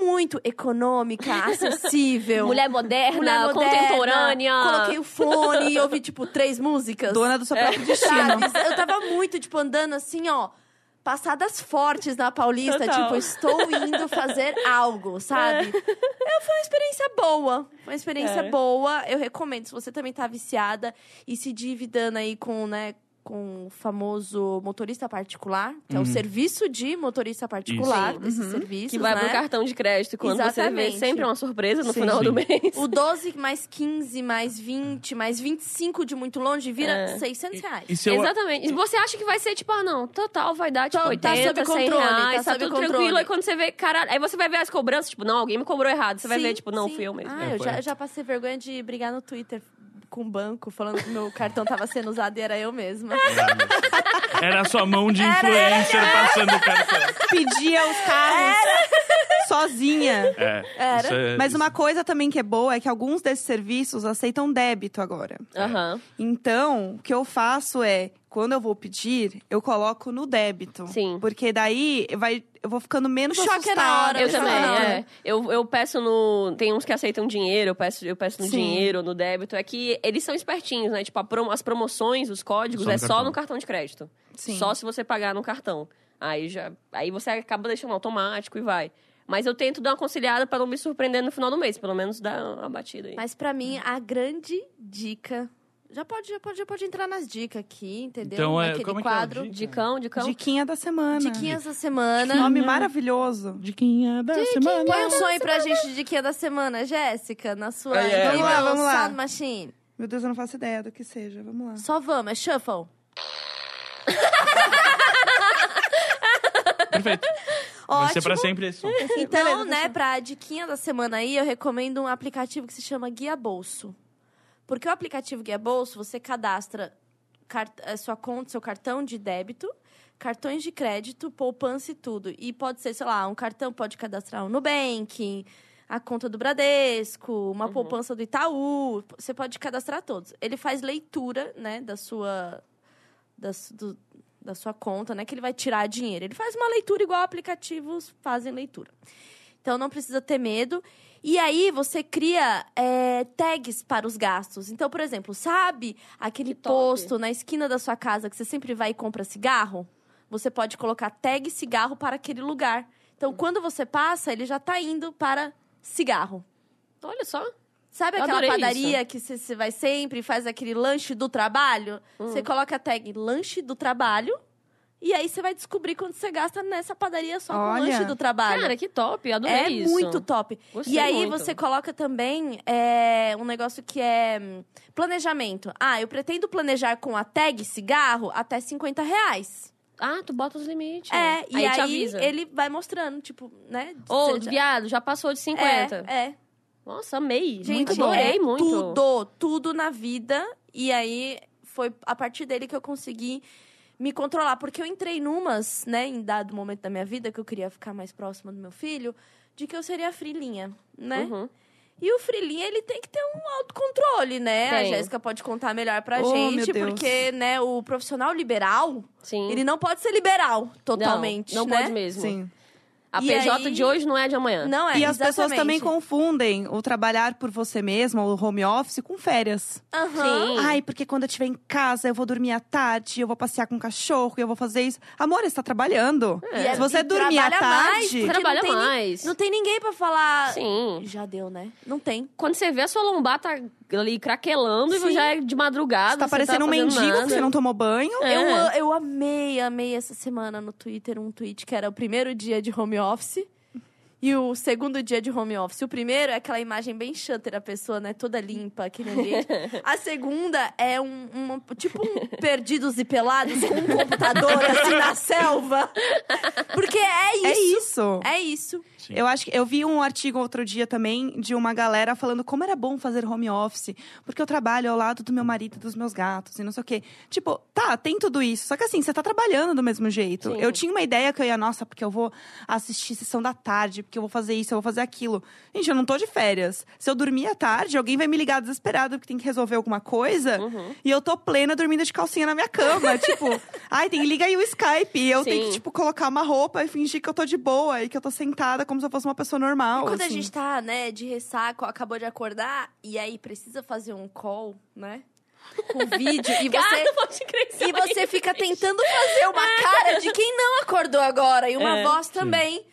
muito econômica, acessível. Mulher moderna, Mulher moderna, contemporânea. Coloquei o fone e ouvi, tipo, três músicas. Dona do seu próprio destino. Sabe? Eu tava muito, tipo, andando assim, ó. Passadas fortes na Paulista, Total. tipo, estou indo fazer algo, sabe? Eu, foi uma experiência boa. Foi uma experiência Cara. boa. Eu recomendo, se você também tá viciada e se dividando aí com, né, com o famoso motorista particular, que é Uhum. o serviço de motorista particular Isso. desses serviços, Que vai né? pro cartão de crédito quando você vê Exatamente. sempre uma surpresa no Sim. final Sim. do mês. O 12 mais 15, mais 20, mais 25 de muito longe vira É. 600 reais. E eu, Exatamente. E você acha que vai ser tipo, ah, não, total vai dar tipo Tá- tá 80, sob 100 controle, reais, tá tá, sob tudo controle. tranquilo. Aí quando você vê, caralho, aí você vai ver as cobranças, tipo, não, alguém me cobrou errado. Você vai Sim, ver, tipo, não, sim. fui eu mesmo. Ah, É, eu já, já passei vergonha de brigar no Twitter com o banco, falando que meu cartão tava sendo usado e era eu mesma. era a sua mão de influencer passando o cartão. Pedia os carros sozinha. É, Era. isso é- Mas uma coisa também que é boa é que alguns desses serviços aceitam débito agora. Aham. Então, o que eu faço é, quando eu vou pedir, eu coloco no débito. Sim. Porque daí vai, eu vou ficando menos choque assustada. na hora, Eu também, é. Eu, eu peço no. Tem uns que aceitam dinheiro, eu peço, eu peço no Sim. dinheiro, no débito. É que eles são espertinhos, né? Tipo, a promo- as promoções, os códigos, Só no é só cartão. no cartão de crédito. Sim. Só se você pagar no cartão. Aí já. Aí você acaba deixando automático e vai. Mas eu tento dar uma conciliada pra não me surpreender no final do mês. Pelo menos dar uma batida aí. Mas pra mim, a grande dica. Já pode, já pode, já pode entrar nas dicas aqui, entendeu? Então, é- Naquele como é que é quadro. dica? Dicão, dicão. Diquinha da semana. Diquinhas da semana. Nome maravilhoso. Diquinha da semana. Põe um sonho pra gente de diquinha da semana, Jéssica, na sua É, é. Vamos lá, vamos lá. Sound Machine. Meu Deus, eu não faço ideia do que seja. Vamos lá. Só vamos, é shuffle. Perfeito. Vai ser Ótimo. pra sempre esse som. Então, Beleza, né, pra diquinha da semana aí, eu recomendo um aplicativo que se chama Guia Bolso. Porque o aplicativo Guia Bolso, você cadastra a sua conta, seu cartão de débito, cartões de crédito, poupança e tudo. E pode ser, sei lá, um cartão pode cadastrar o Nubank, a conta do Bradesco, uma poupança do Itaú. Você pode cadastrar todos. Ele faz leitura, né, da sua da, do- da sua conta, né, que ele vai tirar dinheiro. Ele faz uma leitura igual aplicativos fazem leitura. Então não precisa ter medo. E aí você cria é, tags para os gastos. Então, por exemplo, sabe aquele posto na esquina da sua casa que você sempre vai e compra cigarro? Você pode colocar tag cigarro para aquele lugar. Então, quando você passa, ele já está indo para cigarro. Olha só. Sabe Eu aquela padaria que você vai sempre e faz aquele lanche do trabalho? Hum. Você coloca a tag lanche do trabalho e aí você vai descobrir quanto você gasta nessa padaria só com o Olha. lanche do trabalho. Cara, que top. Adorei é isso. muito top. Gostei e aí muito. você coloca também é, um negócio que é hum, planejamento. Ah, eu pretendo planejar com a tag cigarro até 50 reais. Ah, tu bota os limites. É, e aí, avisa. ele vai mostrando, tipo, né? Ô, Seja- viado, já passou de 50. É, é. Nossa, amei. Gente, muito adorei é muito. tudo, tudo na vida. E aí, foi a partir dele que eu consegui me controlar. Porque eu entrei numas, né, em dado momento da minha vida, que eu queria ficar mais próxima do meu filho, de que eu seria frilinha, né? Uhum. E o frilinha, ele tem que ter um autocontrole, né? A Tem. Jéssica pode contar melhor pra Oh, gente, porque, né, o profissional liberal, Sim. ele não pode ser liberal totalmente, não, não né? pode mesmo. Sim. A E PJ aí- de hoje não é a de amanhã. Não é, e as pessoas também confundem o trabalhar por você mesmo, o home office, com férias. Aham. Sim. Ai, porque quando eu estiver em casa, eu vou dormir à tarde, eu vou passear com o cachorro, eu vou fazer isso. Amor, você tá trabalhando. É- Se você e dormir à mais, tarde. porque Trabalha não ni- mais. Não tem ninguém pra falar. Sim. Já deu, né? Não tem. Quando você vê a sua lombar tá ali craquelando Sim. e já é de madrugada. Você tá parecendo um fazendo mendigo nada. que você não tomou banho. É. Eu, eu amei, amei essa semana no Twitter um tweet que era o primeiro dia de home office. E o segundo dia de home office. O primeiro é aquela imagem bem shutter, a pessoa, né, toda limpa, aquele ambiente. A segunda é um, uma- tipo um perdidos e pelados com um computador assim na selva. Porque é isso. É isso. É isso. Sim. Eu acho que eu vi um artigo outro dia também de uma galera falando como era bom fazer home office, porque eu trabalho ao lado do meu marido e dos meus gatos e não sei o quê. Tipo, tá, tem tudo isso. Só que assim, você tá trabalhando do mesmo jeito. Sim. Eu tinha uma ideia que eu ia, nossa, porque eu vou assistir sessão da tarde, porque eu vou fazer isso, eu vou fazer aquilo. Gente, eu não tô de férias. Se eu dormir à tarde, alguém vai me ligar desesperado porque tem que resolver alguma coisa. Uhum. E eu tô plena dormindo de calcinha na minha cama. tipo, ai, tem liga aí o Skype. E eu tenho Sim. que, tipo, colocar uma roupa e fingir que eu tô de boa e que eu tô sentada como se eu fosse uma pessoa normal. Quando a assim. gente tá, né, de ressaca, acabou de acordar, e aí precisa fazer um call, né? Com vídeo, e Cara, você. crescer. E você fica tentando fazer uma cara de quem não acordou agora, e uma É. voz também.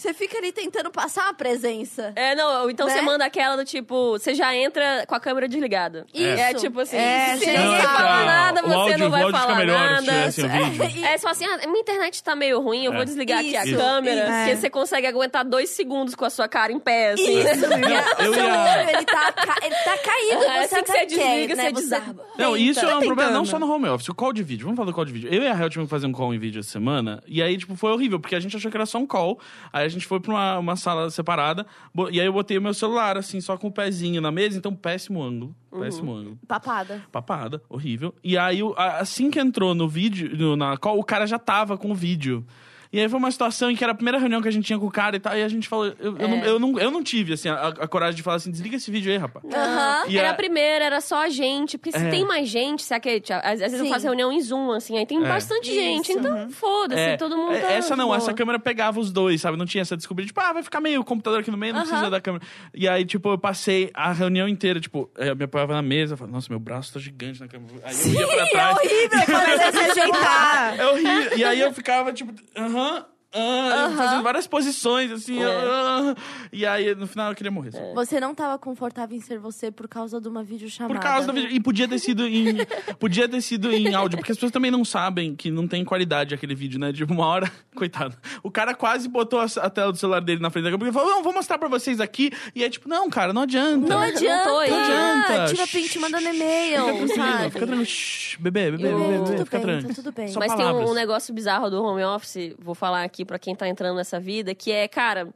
Você fica ali tentando passar uma presença. É, não, ou então Né? você manda aquela do tipo, você já entra com a câmera desligada. Isso. É tipo assim, É, se ninguém Não, fala ah, nada, o você áudio- não vai o áudio fica falar melhor se nada. tivesse o vídeo. É só assim, ah, minha internet tá meio ruim, eu É. vou desligar aqui a Isso. câmera. Isso. Porque você consegue aguentar dois segundos com a sua cara em pé, assim. Isso, e eu ia- ele tá, ele tá caído. É, você assim que você desliga, quer, né? você desaba. Não, isso é um Tá problema não só no home office, o call de vídeo. Vamos falar do call de vídeo. Eu e a Hel tivemos que fazer um call em vídeo essa semana, e aí, tipo, foi horrível, porque a gente achou que era só um call. Aí a gente foi pra uma, uma sala separada, bo- e aí eu botei o meu celular, assim, só com o pezinho na mesa, então péssimo ângulo. Péssimo ângulo. Papada. Papada, horrível. E aí, o- a- assim que entrou no vídeo, no- na call, o cara já tava com o vídeo. E aí foi uma situação em que era a primeira reunião que a gente tinha com o cara e tal, e a gente falou. Eu, eu, não, eu, não, eu não tive, assim, a, a coragem de falar assim: desliga esse vídeo aí, rapaz. Aham. E era a- a primeira, era só a gente. Porque se É. tem mais gente, se aquele, às, às vezes eu Sim. faço reunião em Zoom, assim, aí tem É. bastante gente. Isso. Então, foda-se, É, todo mundo é, tá Essa não, boa. essa câmera pegava os dois, sabe? Não tinha essa descoberta, tipo, ah, vai ficar meio o computador aqui no meio, não Aham. precisa da câmera. E aí, tipo, eu passei a reunião inteira, tipo, eu me apoiava na mesa, eu falava, nossa, meu braço tá gigante na câmera. Aí eu ia pra É trás. horrível fazer Começa a se ajeitar. É horrível. E aí eu ficava, tipo, aham. huh. Ah, fazendo várias posições, assim. É. ah, e aí, no final, eu queria morrer. sabe? Você não tava confortável em ser você por causa de uma videochamada. Por causa do vídeo. E podia ter sido em. podia ter sido em áudio, porque as pessoas também não sabem que não tem qualidade aquele vídeo, né? Tipo, uma hora. Coitado. O cara quase botou a, a tela do celular dele na frente da câmera e falou: Não, vou mostrar pra vocês aqui. E é tipo, não, cara, não adianta. Não Não adianta. Não adianta. Tira print mandando Fica e-mail, tranquilo, sabe? fica tranquilo. Shhh, bebê, bebê, Eu- bebê, bebê, Tudo fica bem, tranquilo. tá tudo bem. Só Mas tem palavras. um, um negócio bizarro do home office, vou falar aqui pra quem tá entrando nessa vida, que é, cara,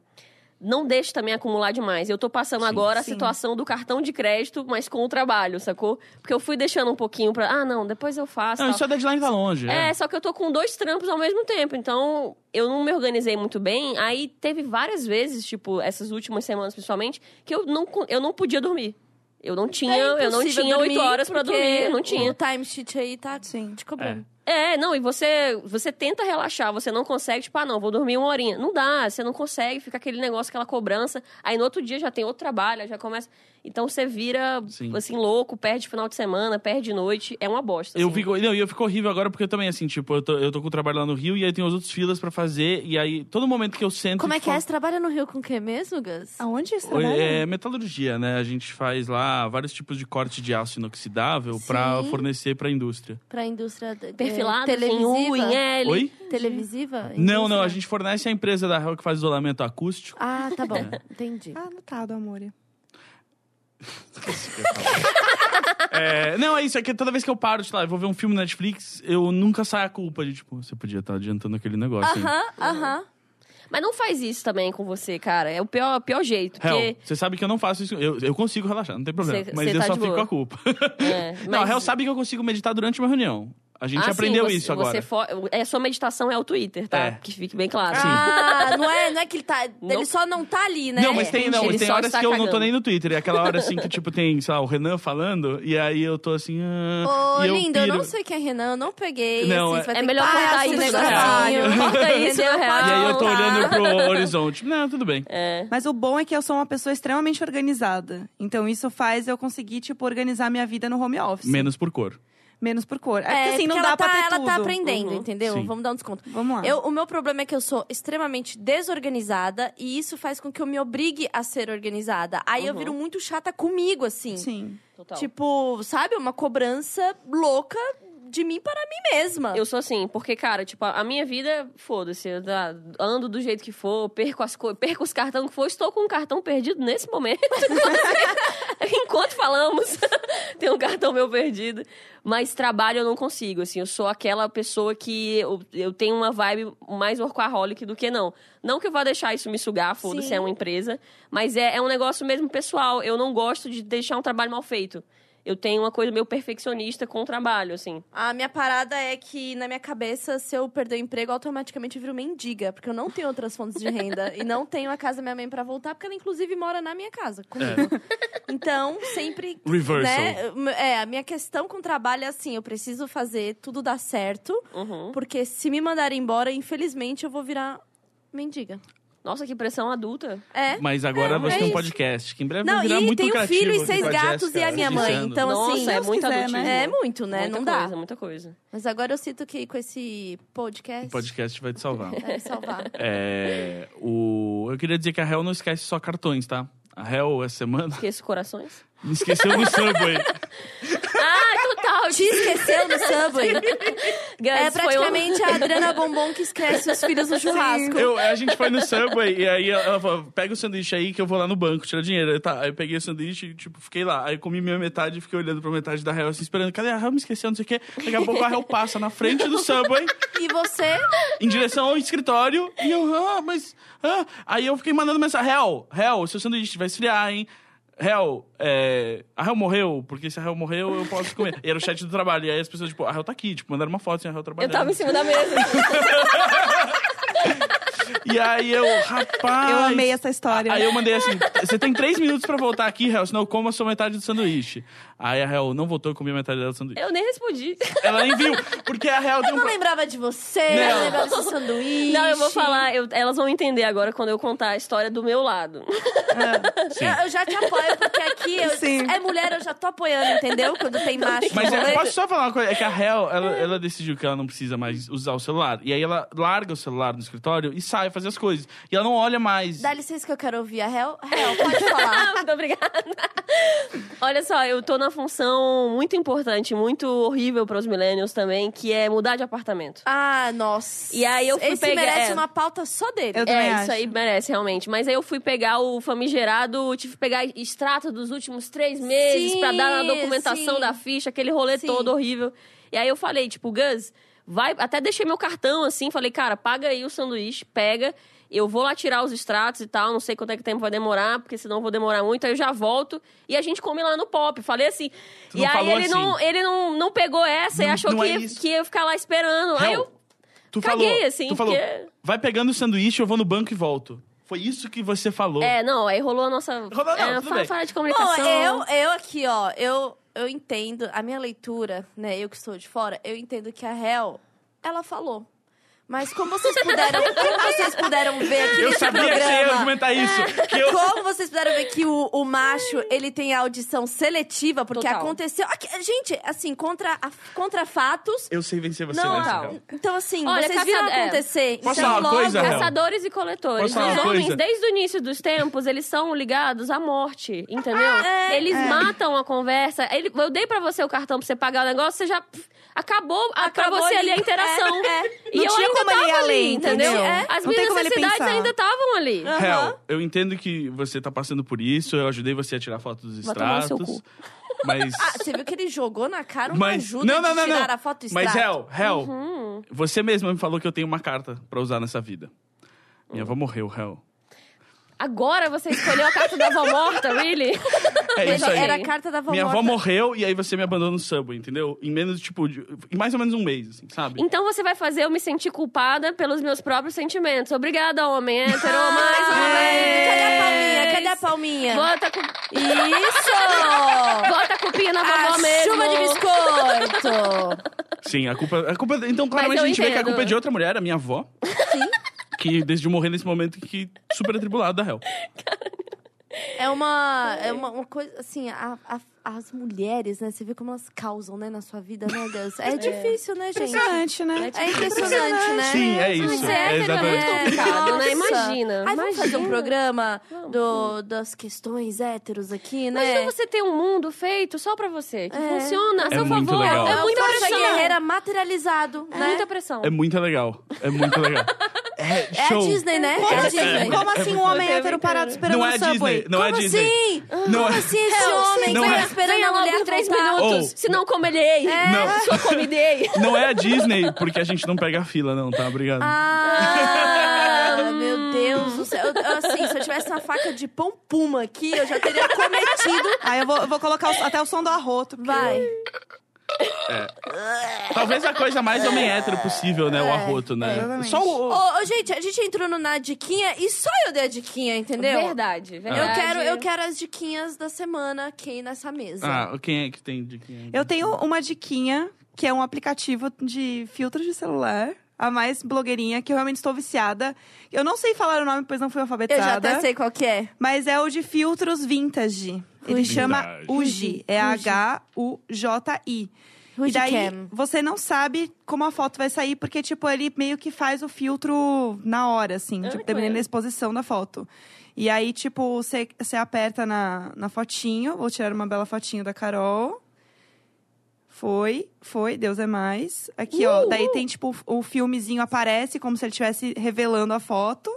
não deixe também acumular demais. Eu tô passando agora a Sim. situação do cartão de crédito, mas com o trabalho, sacou? Porque eu fui deixando um pouquinho pra. Ah, não, depois eu faço. Não, tal. isso a deadline tá longe. É, só que eu tô com dois trampos ao mesmo tempo, então eu não me organizei muito bem. Aí teve várias vezes, tipo, essas últimas semanas principalmente, que eu não, eu não podia dormir. Eu não tinha, eu não É tinha oito horas pra porque dormir, eu não tinha. O timesheet aí tá Sim. te cobrando. É, não, e você, você tenta relaxar, você não consegue, tipo, ah, não, vou dormir uma horinha. Não dá, você não consegue, fica aquele negócio, aquela cobrança. Aí no outro dia já tem outro trabalho, aí já começa. Então você vira, Sim. assim, louco, perde final de semana, perde noite. É uma bosta. Eu assim. fico, não, e eu fico horrível agora porque eu também, assim, tipo, eu tô, eu tô com o trabalho lá no Rio e aí tem os outros filas pra fazer. E aí, todo momento que eu sento. Como é que é? Você trabalha no Rio com o quê mesmo, Gus? Aonde você trabalha? É metalurgia, né? A gente faz lá vários tipos de corte de aço inoxidável pra Sim. fornecer pra indústria. Pra indústria de- Perfilado, televisiva? em U, em L. Oi? Televisiva? Não, não, a gente fornece a empresa da Hell que faz isolamento acústico. Ah, tá bom. Entendi. Ah, anotado, amor. É, não, é isso, é que toda vez que eu paro, sei lá, eu vou ver um filme na Netflix, eu nunca saio a culpa de, tipo, você podia estar adiantando aquele negócio. Aham, aham. Mas não faz isso também com você, cara. É o pior, pior jeito. Hell, Porque. você sabe que eu não faço isso. Eu, eu consigo relaxar, não tem problema. Cê- mas cê eu tá só de fico boa. com a culpa. É, Não, a mas- Hell sabe que eu consigo meditar durante uma reunião. A gente Ah, sim, aprendeu você- isso agora. Você fo... é, a sua meditação é o Twitter, tá? É. Que fique bem claro. Ah, não é, não é que ele tá. Não. Ele só não tá ali, né? Não, mas tem, não, Ele tem horas que eu não tô cagando. nem no Twitter. É aquela hora assim que, tipo, tem, sei lá, o Renan falando, e aí eu tô assim. Ah, Ô, e eu lindo, eu não sei quem é Renan, eu não peguei. Não, assim, é- É melhor cortar esse isso rádio. Corta isso na real. E aí eu tô olhando pro horizonte. Não, tudo bem. É. Mas o bom é que eu sou uma pessoa extremamente organizada. Então isso faz eu conseguir, tipo, organizar minha vida no home office. Menos por cor. Menos por cor. É, É, porque assim, não porque dá ela pra tá, ter ela tudo. tá aprendendo, Uhum. entendeu? Sim. Vamos dar um desconto. Vamos lá. Eu, o meu problema é que eu sou extremamente desorganizada e isso faz com que eu me obrigue a ser organizada. Aí eu Uhum. viro muito chata comigo, assim. Sim. Total. Tipo, sabe? Uma cobrança louca de mim para mim mesma. Eu sou assim, porque, cara, tipo, a minha vida, foda-se, eu da- ando do jeito que for, perco, as co- perco os cartões que for, estou com um cartão perdido nesse momento. Enquanto falamos, tem um cartão meu perdido. Mas trabalho eu não consigo, assim, eu sou aquela pessoa que eu, eu tenho uma vibe mais workaholic do que não. Não que eu vá deixar isso me sugar, foda-se, é uma empresa, mas é, é um negócio mesmo pessoal. Eu não gosto de deixar um trabalho mal feito. Eu tenho uma coisa meio perfeccionista com o trabalho, assim. A minha parada é que, na minha cabeça, se eu perder o emprego, automaticamente eu viro mendiga. Porque eu não tenho outras fontes de renda. e não tenho a casa da minha mãe pra voltar, porque ela, inclusive, mora na minha casa, comigo. Então, sempre... Reversal. Né, é, a minha questão com o trabalho é assim, eu preciso fazer tudo dar certo. Uhum. Porque se me mandarem embora, infelizmente, eu vou virar mendiga. Nossa, que pressão adulta. É. Mas agora É, você é tem um podcast, que em breve Não, vai virar e muito tem um filho e aqui seis gatos Jéssica e a minha mãe. dizendo. Então, Nossa, assim, é muito quiser, né? É muito, né? Muita não dá. coisa, muita coisa. Mas agora eu sinto que com esse podcast, O podcast vai te salvar. vai me salvar. É, o... Eu queria dizer que a Hell não esquece só cartões, tá? A Hell, essa semana, Esqueço corações. me esqueceu no Subway. Ah. Te esqueceu no Subway? Guys, É foi um- praticamente a Adriana Bombom que esquece os filhos no churrasco. Eu, a gente foi no Subway e aí ela falou, pega o sanduíche aí que eu vou lá no banco tirar dinheiro. Aí, tá, aí eu peguei o sanduíche e, tipo, fiquei lá. Aí comi minha metade e fiquei olhando pra metade da Hell, assim, esperando. Cadê a Hell? Me esqueceu, não sei o quê. Daqui a pouco a Hell passa na frente do Subway, E você? em direção ao escritório. E eu, ah, mas... Ah. Aí eu fiquei mandando mensagem. Hell, Hell, seu sanduíche vai esfriar, hein? Hell, é, a Hell morreu, porque se a Hell morreu, eu posso comer. E era o chat do trabalho. E aí as pessoas, tipo, a Hell tá aqui, tipo, mandaram uma foto sem a Hell Eu trabalhando. tava em cima da mesa. E aí eu, rapaz. Eu amei essa história. Aí eu mandei assim: você tem três minutos pra voltar aqui, Hel, senão eu como a sua metade do sanduíche. Aí a Hel não voltou, eu comi a metade dela do sanduíche. Eu nem respondi. Ela nem viu, porque a Hel Eu um. não lembrava de você, eu Não. não lembrava desse sanduíche. Não, eu vou falar. eu- elas vão entender agora quando eu contar a história do meu lado. Sim. Eu, eu já te apoio, porque aqui eu Sim. é mulher, eu já tô apoiando, entendeu? Quando tem macho. Mas no é, posso só falar uma coisa? É que a Hel, ela, ela decidiu que ela não precisa mais usar o celular. E aí ela larga o celular no escritório e sai fazer as coisas. E ela não olha mais. Dá licença que eu quero ouvir a Hel. Hel, pode falar. Muito obrigada. Olha só, eu tô na função muito importante, muito horrível para os millennials também, que é mudar de apartamento. Ah, nossa. E aí eu fui Esse pegar- merece é. uma pauta só dele. Eu é, acho. isso aí merece, realmente. Mas aí eu fui pegar o famigerado, tive que pegar extrato dos últimos três meses Sim, pra dar na documentação sim. da ficha, aquele rolê Sim. todo horrível. E aí eu falei, tipo, Gus, vai. Até deixei meu cartão assim, falei, cara, paga aí o sanduíche, pega. Eu vou lá tirar os extratos e tal, não sei quanto é que tempo vai demorar, porque senão eu vou demorar muito, aí eu já volto e a gente come lá no pop. Falei assim. Tu e não aí falou ele, assim? não, ele não, não pegou essa e Não- achou não que, é ia- que ia ficar lá esperando. aí Hel, eu. tu caguei, falou, assim, tu falou, porque- vai pegando o sanduíche, eu vou no banco e volto. Foi isso que você falou. É, não, aí rolou a nossa. Rolou, não, é, tudo fa- bem. falha de Bom, comunicação. eu, eu aqui, ó, eu, eu entendo, a minha leitura, né, eu que estou de fora, eu entendo que a Hel, ela falou. Mas como vocês puderam, como vocês puderam ver aqui Eu nesse sabia que programa... você ia argumentar isso. Que eu... Como vocês puderam ver que o, o macho, ele tem a audição seletiva, porque Total. aconteceu... Aqui, gente, assim, contra, a- contra fatos... Eu sei vencer você Não, nessa. Hel. então assim, Olha, vocês viram caçado- é. acontecer. Posso então, logo, coisa? Caçadores e coletores. Os homens, coisa? desde o início dos tempos, eles são ligados à morte, entendeu? É, eles matam a conversa. Ele- eu dei pra você o cartão pra você pagar o negócio, você já. Acabou, Acabou você ali a ali. interação. É, é. E Não eu tinha ainda como tava ir ali, além, entendeu? entendeu? É. As Não minhas necessidades ainda estavam ali. Hel, eu entendo que você tá passando por isso, eu ajudei você a tirar foto dos extratos. Mas. Ah, você viu que ele jogou na cara uma mas ajuda não, não, de não, tirar não. a foto Mas extrato. Hel, Hel, Uhum. você mesma me falou que eu tenho uma carta pra usar nessa vida. Minha avó morreu, Hel. Agora você escolheu a carta da avó morta, really? É isso aí. Era a carta da avó Minha avó morta. morreu e aí você me abandonou no Subway, entendeu? Em menos, tipo, de- em mais ou menos um mês, assim, sabe? Então você vai fazer eu me sentir culpada pelos meus próprios sentimentos. Obrigada, homem hétero, mais uma vez. Cadê a palminha? Cadê a palminha? Bota, cu... Isso! Bota a culpinha na vovó a mesmo. chuva de biscoito! Sim, a culpa. A culpa então, claramente, a gente vê que a entendo. culpa é de outra mulher, a minha avó. Sim. Que decidiu morrer nesse momento que super atribulada da Hel. É uma, é uma, uma coisa, assim, a- a- as mulheres, né? Você vê como elas causam, né, na sua vida, né, Deus? É difícil, né, gente? Impressionante, né? É impressionante, né? Sim, é isso. Mas é, É é muito exatamente. complicado, né? Imagina. Aí vamos fazer um imagina. programa do, das questões héteros aqui, né? Imagina você ter um mundo feito só pra você, que É. funciona a É seu muito favor. legal. É É muita pressão. Guerreira materializado, É né? muita pressão. É muito legal. É muito legal. É, É a show. Disney, né? Como é a assim, Disney. como assim um homem Eu hétero entendo. parado esperando Não no é Subway? Disney. Não é Como Disney. assim? Não Como é- assim esse homem não que tá é- esperando a mulher três minutos, Oh. comerei. Não. Sua comidei. Não é a Disney, porque a gente não pega a fila, não, tá? Obrigado. Ah, meu Deus do céu. Eu- eu, assim, se eu tivesse uma faca de pão puma aqui, eu já teria cometido. Aí eu vou, eu vou colocar o- até o som do arroto. porque- Vai. Talvez a coisa mais homem hétero possível, né? O arroto, né? exatamente. Só o. Ô, ô, gente, a gente entrou no na diquinha e só eu dei a diquinha, entendeu? Verdade, Eu verdade. quero, eu quero as diquinhas da semana aqui nessa mesa. Ah, quem é que tem de quem? Eu tenho uma diquinha, que é um aplicativo de filtro de celular. A mais blogueirinha, que eu realmente estou viciada. Eu não sei falar o nome, pois não fui eu alfabetizada. já até sei qual que é. Mas é o de filtros vintage. Ele Vintage. chama Uji. É H-U-J-I. E daí, Cam. você não sabe como a foto vai sair, porque, tipo, ele meio que faz o filtro na hora, assim. Ah, tipo, dependendo da exposição da foto. E aí, tipo, você, você aperta na, na fotinho. Vou tirar uma bela fotinho da Carol. Foi, foi, Deus é mais. Aqui, ó. Daí tem, tipo, o filmezinho aparece como se ele estivesse revelando a foto.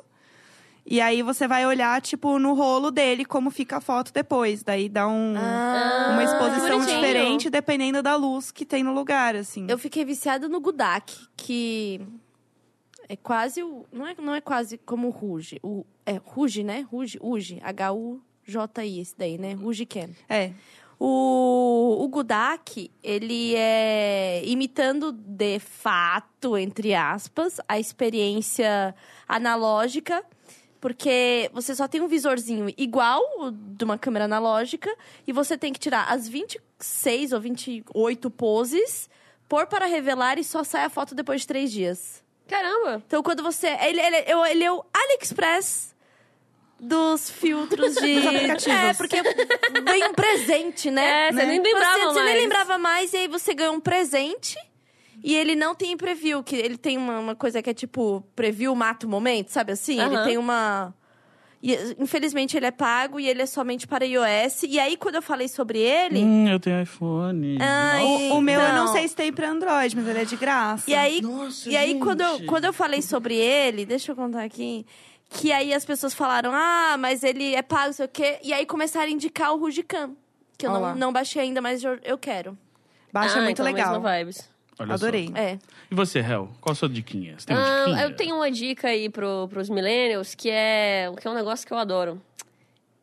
E aí você vai olhar, tipo, no rolo dele, como fica a foto depois. Daí dá um, Ah, uma exposição diferente, dependendo da luz que tem no lugar, assim. Eu fiquei viciada no Gudak, que é quase o. Não é, não é quase como o Ruge. O, é Ruge, né? Ruge, Uge. H-U-J-I, esse daí, né? Ruge Cam. É. O, o Gudak, ele é imitando de fato, entre aspas, a experiência analógica, porque você só tem um visorzinho igual de uma câmera analógica e você tem que tirar as 26 ou 28 poses, pôr para revelar e só sai a foto depois de três dias. Caramba. Então, quando você. Ele, ele, ele é o AliExpress dos filtros de. Dos aplicativos. É, porque vem um presente, né? É, você Né? nem lembrava você, você nem mais. lembrava mais, e aí você ganha um presente. E ele não tem preview, que ele tem uma, uma coisa que é tipo preview mata o momento, sabe assim? Ele Aham. tem uma. e, infelizmente ele é pago e ele é somente para iOS. E aí, quando eu falei sobre ele. Hum, eu tenho iPhone. Ai, O, o meu eu não então. sei se tem pra Android, mas ele é de graça. E aí, Nossa, e aí quando, eu, gente. quando eu falei sobre ele, deixa eu contar aqui. Que aí as pessoas falaram, ah, mas ele é pago, sei o quê. E aí começaram a indicar o Rujican. Que eu não, não baixei ainda, mas eu, quero. Baixa ah, é muito então, legal. mesma vibes. Olha. Adorei. É. E você, Hel? Qual a sua diquinha? Você tem uma Ah, diquinha? eu tenho uma dica aí pro, pros millennials que é, que é um negócio que eu adoro.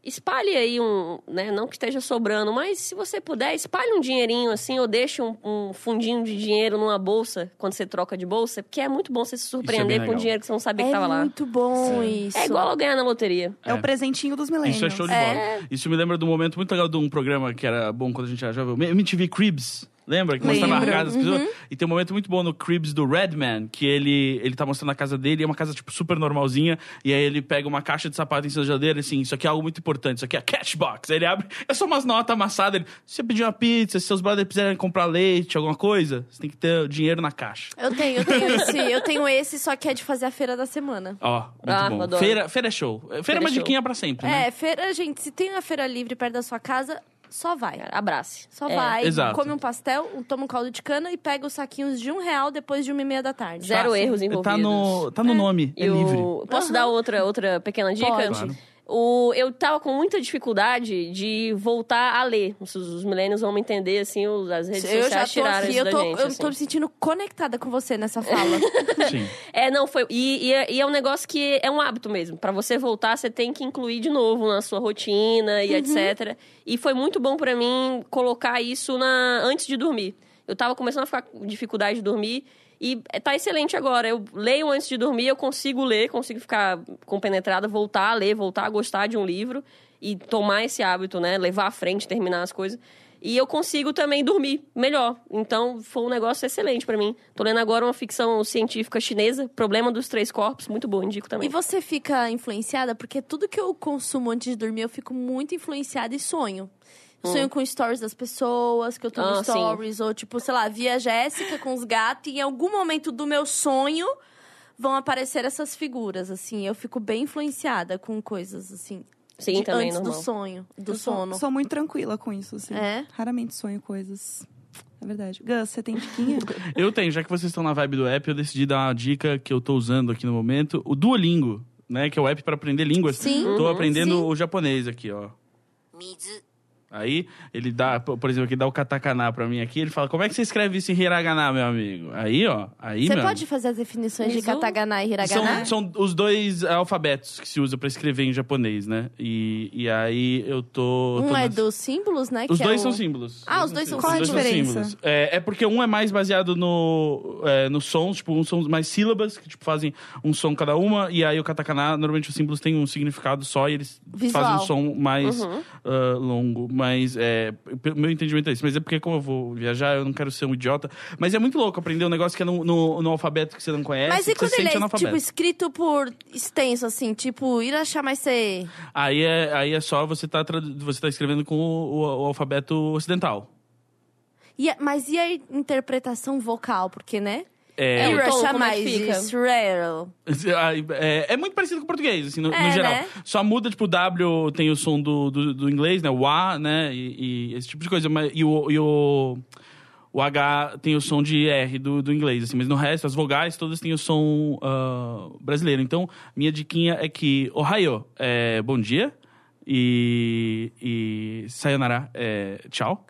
Espalhe aí um, né, não que esteja sobrando, mas se você puder, espalhe um dinheirinho assim, ou deixe um, um fundinho de dinheiro numa bolsa, quando você troca de bolsa, porque é muito bom você se é surpreender bem com dinheiro que você não sabia É que tava lá. muito bom isso. É igual eu ganhar na loteria. É, o presentinho dos millennials. Isso é show de É. bola. Isso me lembra de um momento muito legal de um programa que era bom quando a gente era jovem. MTV Cribs. Lembra? Que mostrava a Lembro. casa das pessoas. E tem um momento muito bom no Cribs do Redman, que ele, ele tá mostrando a casa dele, é uma casa, tipo, super normalzinha. E aí ele pega uma caixa de sapato em cima da geladeira, assim, isso aqui é algo muito importante, isso aqui é a Catchbox. Aí ele abre, é só umas notas amassadas. Ele, se você pedir uma pizza, se seus brothers quiserem comprar leite, alguma coisa, você tem que ter dinheiro na caixa. Eu tenho, eu tenho esse, eu tenho esse, só que é de fazer a feira da semana. Ó, muito Ah, bom. adoro. Feira, feira é show. Feira, Feira é uma é show. diquinha pra sempre, né? É, feira, gente, se tem uma feira livre perto da sua casa, só vai. Cara, abrace. Só É. vai, Exato. come um pastel, um- toma um caldo de cana e pega os saquinhos de um real depois de uma e meia da tarde. Zero Tá, erros envolvidos. Tá no, tá no nome, é E o- livre. Posso dar outra, outra pequena dica? Pode. Claro. O, eu tava com muita dificuldade de voltar a ler. Os, os milênios vão me entender, assim, os- as redes Eu já sociais tô tiraram aqui, isso eu da tô, gente. eu assim. tô me sentindo conectada com você nessa fala. Sim. É, não, foi. E, e é- e é um negócio que é um hábito mesmo. Pra você voltar, você tem que incluir de novo na sua rotina e etc. E foi muito bom pra mim colocar isso na antes de dormir. Eu tava começando a ficar com dificuldade de dormir. E tá excelente agora. Eu leio antes de dormir, eu consigo ler, consigo ficar compenetrada, voltar a ler, voltar a gostar de um livro e tomar esse hábito, né? Levar à frente, terminar as coisas. E eu consigo também dormir melhor. Então, foi um negócio excelente pra mim. Tô lendo agora uma ficção científica chinesa, Problema dos Três Corpos, muito bom, indico também. e você fica influenciada? Porque tudo que eu consumo antes de dormir, eu fico muito influenciada e sonho. Eu Sonho com stories das pessoas, que eu tô no Ah, sim. stories, ou tipo, sei lá, via Jéssica com os gatos, e em algum momento do meu sonho vão aparecer essas figuras, assim. Eu fico bem influenciada com coisas, assim. Sim, de- também, antes normal. do sonho, do Eu sou, sono. sou muito tranquila com isso, assim. É? Raramente sonho coisas. É verdade. Gus, você tem diquinha? Eu tenho, já que vocês estão na vibe do app, eu decidi dar uma dica que eu tô usando aqui no momento. O Duolingo, né? Que é o app para aprender línguas. Sim. Tô Uhum. aprendendo Sim. o japonês aqui, ó. Aí, ele dá, por exemplo, aqui dá o katakana pra mim aqui, ele fala, como é que você escreve isso em hiragana, meu amigo? Aí, ó, aí, Você pode fazer as definições de Mizu? katagana e hiragana? São, são os dois alfabetos que se usa pra escrever em japonês, né? E, e aí eu tô... Um tô é nas- dos símbolos, né? Os que é dois o- são símbolos. Ah, os dois são símbolos. Qual a Os dois são diferença? símbolos. É, é porque um é mais baseado no, é, nos sons, tipo, uns são mais sílabas, que tipo, fazem um som cada uma, e aí o katakana, normalmente os símbolos têm um significado só e eles Visual. fazem um som mais Uhum. ah, longo. Mas, é, pelo meu entendimento é isso. Mas é porque, como eu vou viajar, eu não quero ser um idiota. Mas é muito louco aprender um negócio que é no, no, no alfabeto que você não conhece, Mas e quando ele é, analfabeto. tipo, escrito por extenso, assim, tipo, ir achar mais ser... Aí, é, aí é só você tá, você tá escrevendo com o, o- o alfabeto ocidental. E a- mas e a interpretação vocal? Porque, né? É, É, como é que mais fica? Israel. É, é muito parecido com o português, assim, no, É, no geral. né? Só muda, tipo, o W tem o som do, do, do inglês, né? O A, né? E, e esse tipo de coisa. Mas, e o, e o, o H tem o som de R do, do inglês, assim. Mas no resto, as vogais todas têm o som ah, brasileiro. Então, minha diquinha é que Ohio é bom dia. E, e Sayonara é tchau.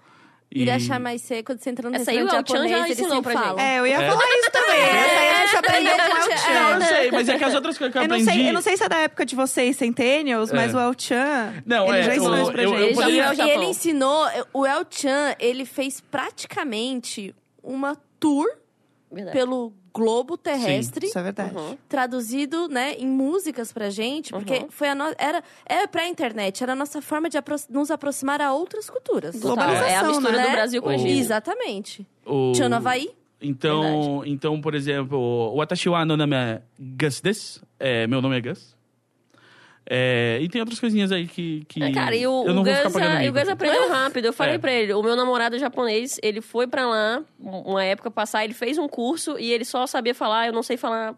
E- Ir achar mais ser quando você entra no Essa aí restaurante o El Chan já japonês, eles ensinou pra falam. É, eu ia É. falar isso também. Essa aí a gente aprendeu com o El Não, eu sei, mas é que as outras coisas que eu, Eu não, aprendi... sei, eu não sei se é da época de vocês, Centennials, mas É. o El Chan, Não, ele é, já ensinou o- isso pra eu- gente. eu E, poderia- Já e Japão. ele ensinou, o El Chan, ele fez praticamente uma tour Verdade. pelo globo terrestre. Isso é verdade. Uhum. traduzido, né, em músicas pra gente, porque Uhum. foi a no... era era pré-internet, era a nossa forma de apro- nos aproximar a outras culturas. Globalização, É a mistura né? do Brasil com o O- Egito. Exatamente. o- Tinha no Havaí? Então, então, por exemplo, Watashi wa no name é Gus. É, meu nome é Gus. É, e tem outras coisinhas aí que, que É, cara, e o, eu não o vou ficar ah, e o aqui. aprendeu rápido. Eu falei É. pra ele, o meu namorado japonês, ele foi pra lá um- uma época passar, ele fez um curso e ele só sabia falar, eu não sei falar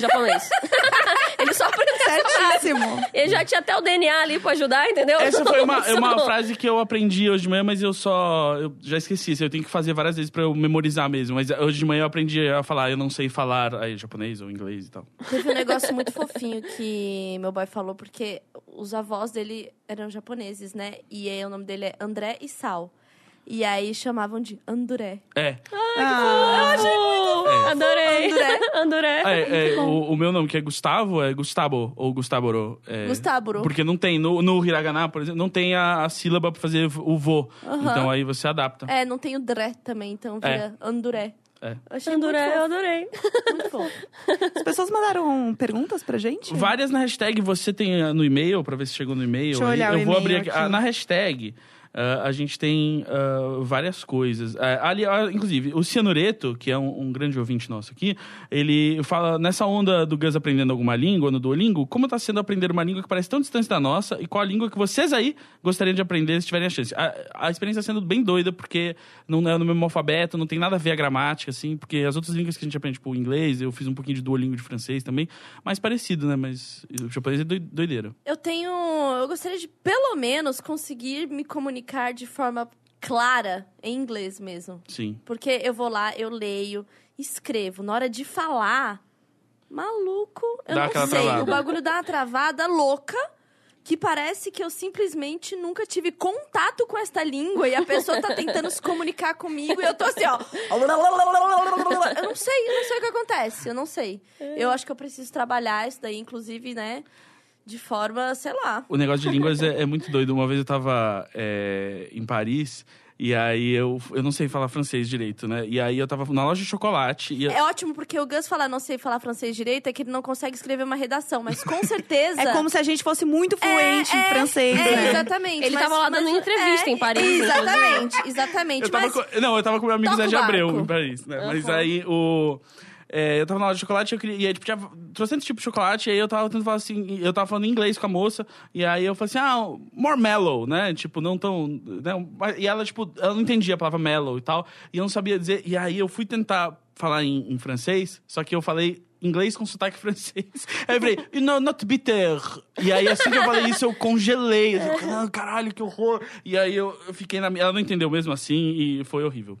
japonês. ele só aprendeu. Certíssimo. Ele já tinha até o DNA ali pra ajudar, entendeu? Essa foi uma, é uma frase que eu aprendi hoje de manhã, mas eu só. Eu já esqueci. Eu tenho que fazer várias vezes pra eu memorizar mesmo. Mas hoje de manhã eu aprendi a falar, eu não sei falar aí, japonês ou inglês e tal. Teve um negócio muito fofinho que meu boy falou, porque os avós dele eram japoneses, né? E aí o nome dele é André e Sal. E aí chamavam de Anduré. É. Ah, Oh, Adorei. André. Andoré. é, é, o, o meu nome, que é Gustavo, é Gustavo ou Gustavoro. É, Gustavo. Porque não tem, no, no hiragana, por exemplo, não tem a, a sílaba pra fazer o vô. Então aí você adapta. É, não tem o Dré também, então vira Anduré. É. Eu achei Andoré, eu muito adorei. muito fofo. as pessoas mandaram perguntas pra gente? Várias na hashtag você tem ah, no e-mail, pra ver se chegou no e-mail. Deixa eu olhar o vou abrir aqui. aqui. Ah, na hashtag. Ah, a gente tem ah, várias coisas. Ah, ali, inclusive, o Cianureto, que é um, um grande ouvinte nosso aqui, ele fala nessa onda do Gus aprendendo alguma língua no Duolingo, como está sendo aprender uma língua que parece tão distante da nossa e qual a língua que vocês aí gostariam de aprender se tiverem a chance. A, a experiência está sendo bem doida, porque não é no mesmo alfabeto, não tem nada a ver a gramática, assim, porque as outras línguas que a gente aprende, tipo inglês, eu fiz um pouquinho de Duolingo de francês também, mais parecido, né? Mas o japonês é doi- doideira. Eu tenho. Eu gostaria de, pelo menos, conseguir me comunicar de forma clara em inglês mesmo. Sim. Porque eu vou lá, eu leio, escrevo. Na hora de falar, maluco, eu Dá não sei. travada. O bagulho dá uma travada louca. Que parece que eu simplesmente nunca tive contato com esta língua e a pessoa tá tentando se comunicar comigo e eu tô assim, ó. Eu não sei, eu não sei o que acontece, eu não sei. Eu acho que eu preciso trabalhar isso daí, inclusive, né? De forma, sei lá. O negócio de línguas é, é muito doido. Uma vez eu tava é, em Paris e aí eu, eu não sei falar francês direito, né? E aí eu tava na loja de chocolate e eu- É ótimo porque o Gus falar não sei falar francês direito é que ele não consegue escrever uma redação, mas com certeza. É como se a gente fosse muito fluente É, em é, francês, é, né? Exatamente. Ele mas- tava lá mas- dando entrevista é, em Paris, Exatamente, exatamente. eu mas com, não, eu tava com meu amigo Toca Zé de Abreu barco. em Paris, né? Mas Uhum. aí o é, eu tava na loja de chocolate eu queria, e aí, tipo, tinha trocentos tipos de chocolate, e aí eu tava tentando falar assim, eu tava falando inglês com a moça, e aí eu falei assim, ah, more mellow, né? Tipo, não tão. Né? E ela, tipo, ela não entendia a palavra mellow e tal, e eu não sabia dizer, e aí eu fui tentar falar em, em francês, só que eu falei inglês com sotaque francês. Aí eu falei, know, not bitter. E aí, assim que eu falei isso, eu congelei. Eu falei, ah, caralho, que horror. E aí eu, fiquei na. Ela não entendeu mesmo assim e foi horrível.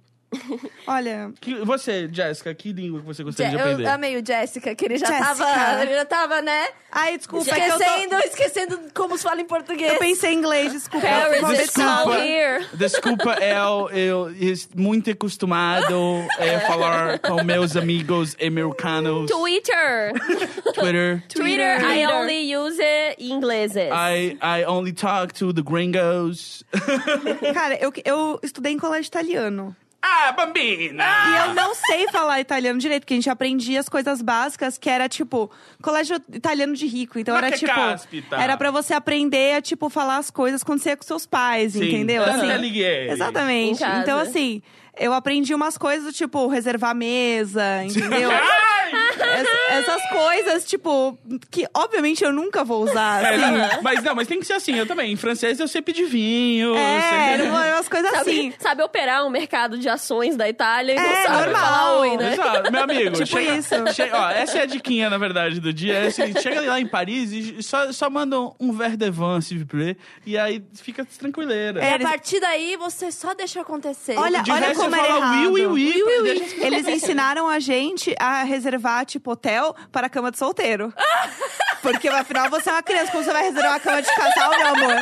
Olha, Que, você, Jéssica, que língua que você gostaria de Je- aprender? eu amei o Jessica, que ele já Jéssica. tava. Ele já tava, né? ai, desculpa, é que eu, tô- Esquecendo, esquecendo como se fala em português. eu pensei em inglês, desculpa. Paris desculpa. here. Desculpa, eu, eu estou muito acostumado a falar com meus amigos americanos. Twitter. Twitter. Twitter, I only use it em ingleses. I, I only talk to the gringos. Cara, eu, eu estudei em colégio italiano. Ah, bambina! E eu não sei falar italiano direito, porque a gente aprendia as coisas básicas, que era tipo, colégio italiano de rico. Então Ma era tipo. caspita! Era pra você aprender a, tipo, falar as coisas quando você ia com seus pais, Sim. entendeu? Assim. Exatamente. Então, assim, eu aprendi umas coisas, tipo, reservar mesa, entendeu? Es- essas coisas, tipo, que obviamente eu nunca vou usar. É, assim. não, mas não, mas tem que ser assim, eu também. Em francês eu sei pedir vinho. É, eram umas coisas Sabe, assim. sabe operar um mercado de ações da Itália e não É, sabe normal. falar oi, né? Exato, meu amigo. Tipo chega, isso. che- ó, essa é a diquinha, na verdade, do dia. É assim, chega lá em Paris e só, só manda um verre de vin, s'il vous plaît, e aí fica tranquileira. É, a partir daí você só deixa acontecer. Olha, de olha resto, como você fala errado. oui, oui, pra deixa- Eles ensinaram a gente a reservar, tipo, hotel para cama de solteiro. Porque afinal você é uma criança, como você vai reservar a cama de casal, meu amor?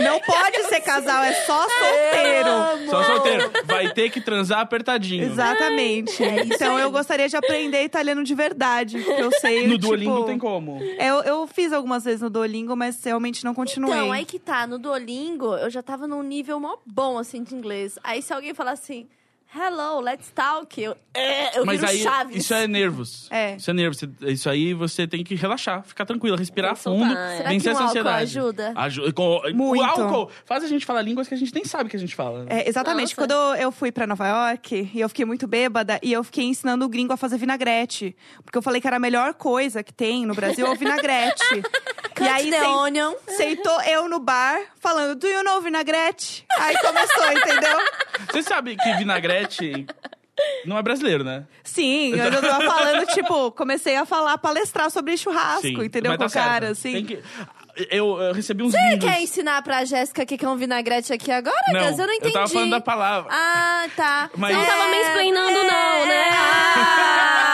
Não pode ser casal, é só solteiro. Só solteiro. Vai ter que transar apertadinho. Exatamente. então eu gostaria de aprender italiano de verdade. Porque eu sei. No tipo, Duolingo não tem como. Eu, eu fiz algumas vezes no Duolingo, mas realmente não continuei. Então, aí que tá, no Duolingo, eu já tava num nível mó bom, assim, de inglês. Aí se alguém falar assim, hello, let's talk, eu, é, eu Mas viro aí, Chaves. isso é nervos. É. Isso é nervos. Isso aí você tem que relaxar, ficar tranquila, respirar fundo, é. Será vencer que um essa álcool ansiedade. ajuda? Ajuda. Com, Muito. O álcool faz a gente falar línguas que a gente nem sabe que a gente fala. É, exatamente. Nossa. Quando eu fui pra Nova York e eu fiquei muito bêbada e eu fiquei ensinando o gringo a fazer vinagrete. Porque eu falei que era a melhor coisa que tem no Brasil é o vinagrete. E aí, the onion. sentou eu no bar, falando, do you know vinagrete? Aí começou, entendeu? Você sabe que vinagrete não é brasileiro, né? Sim, eu já tava falando, tipo, comecei a falar, palestrar sobre churrasco, entendeu? mas Com tá o certo. cara, assim. Tem que- Eu, eu recebi uns Você lindos... quer ensinar pra Jéssica o que que é um vinagrete aqui agora, Não, Gus? Eu não entendi. tava falando da palavra. Ah, tá. Mas- Não tava É, mansplainando, não, né? Ah.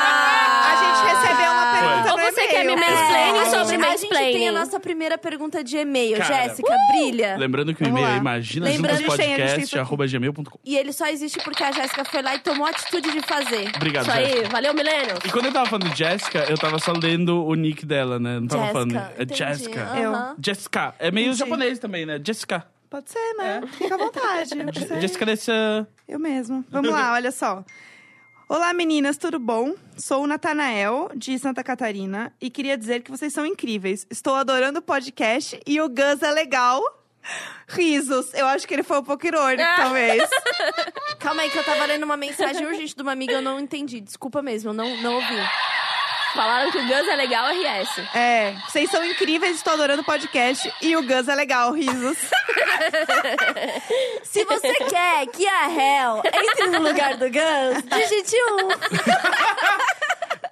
Você quer me mansplaining a sobre gente, a gente tem a nossa primeira pergunta de e-mail. Cara, Jéssica, brilha. Lembrando que o e-mail é imagina Lembrando- juntos A a podcast arroba gmail.com. E ele só existe porque a Jéssica foi lá e tomou a atitude de fazer. Obrigado, Isso Jéssica. aí, valeu, Millennials. E quando eu tava falando de Jéssica, eu tava só lendo o nick dela, né? Não tava Jéssica, falando. É. Jéssica. Aham. Jessica. É meio Entendi. japonês também, né? Jessica. Pode ser, né? Fica à vontade. Jessica dessa. Eu mesmo. Vamos lá, olha só. Olá, meninas, tudo bom? Sou o Natanael, de Santa Catarina, e queria dizer que vocês são incríveis. Estou adorando o podcast e o Gus é legal. Risos. Eu acho que ele foi um pouco irônico, talvez. Calma aí que eu tava lendo uma mensagem urgente de uma amiga e eu não entendi. Desculpa mesmo, eu não, não ouvi. Falaram que o Gus é legal, RS. É, vocês são incríveis, estou adorando o podcast e o Gus é legal, risos. Se você quer que a Hel entre no lugar do Gus, digite um.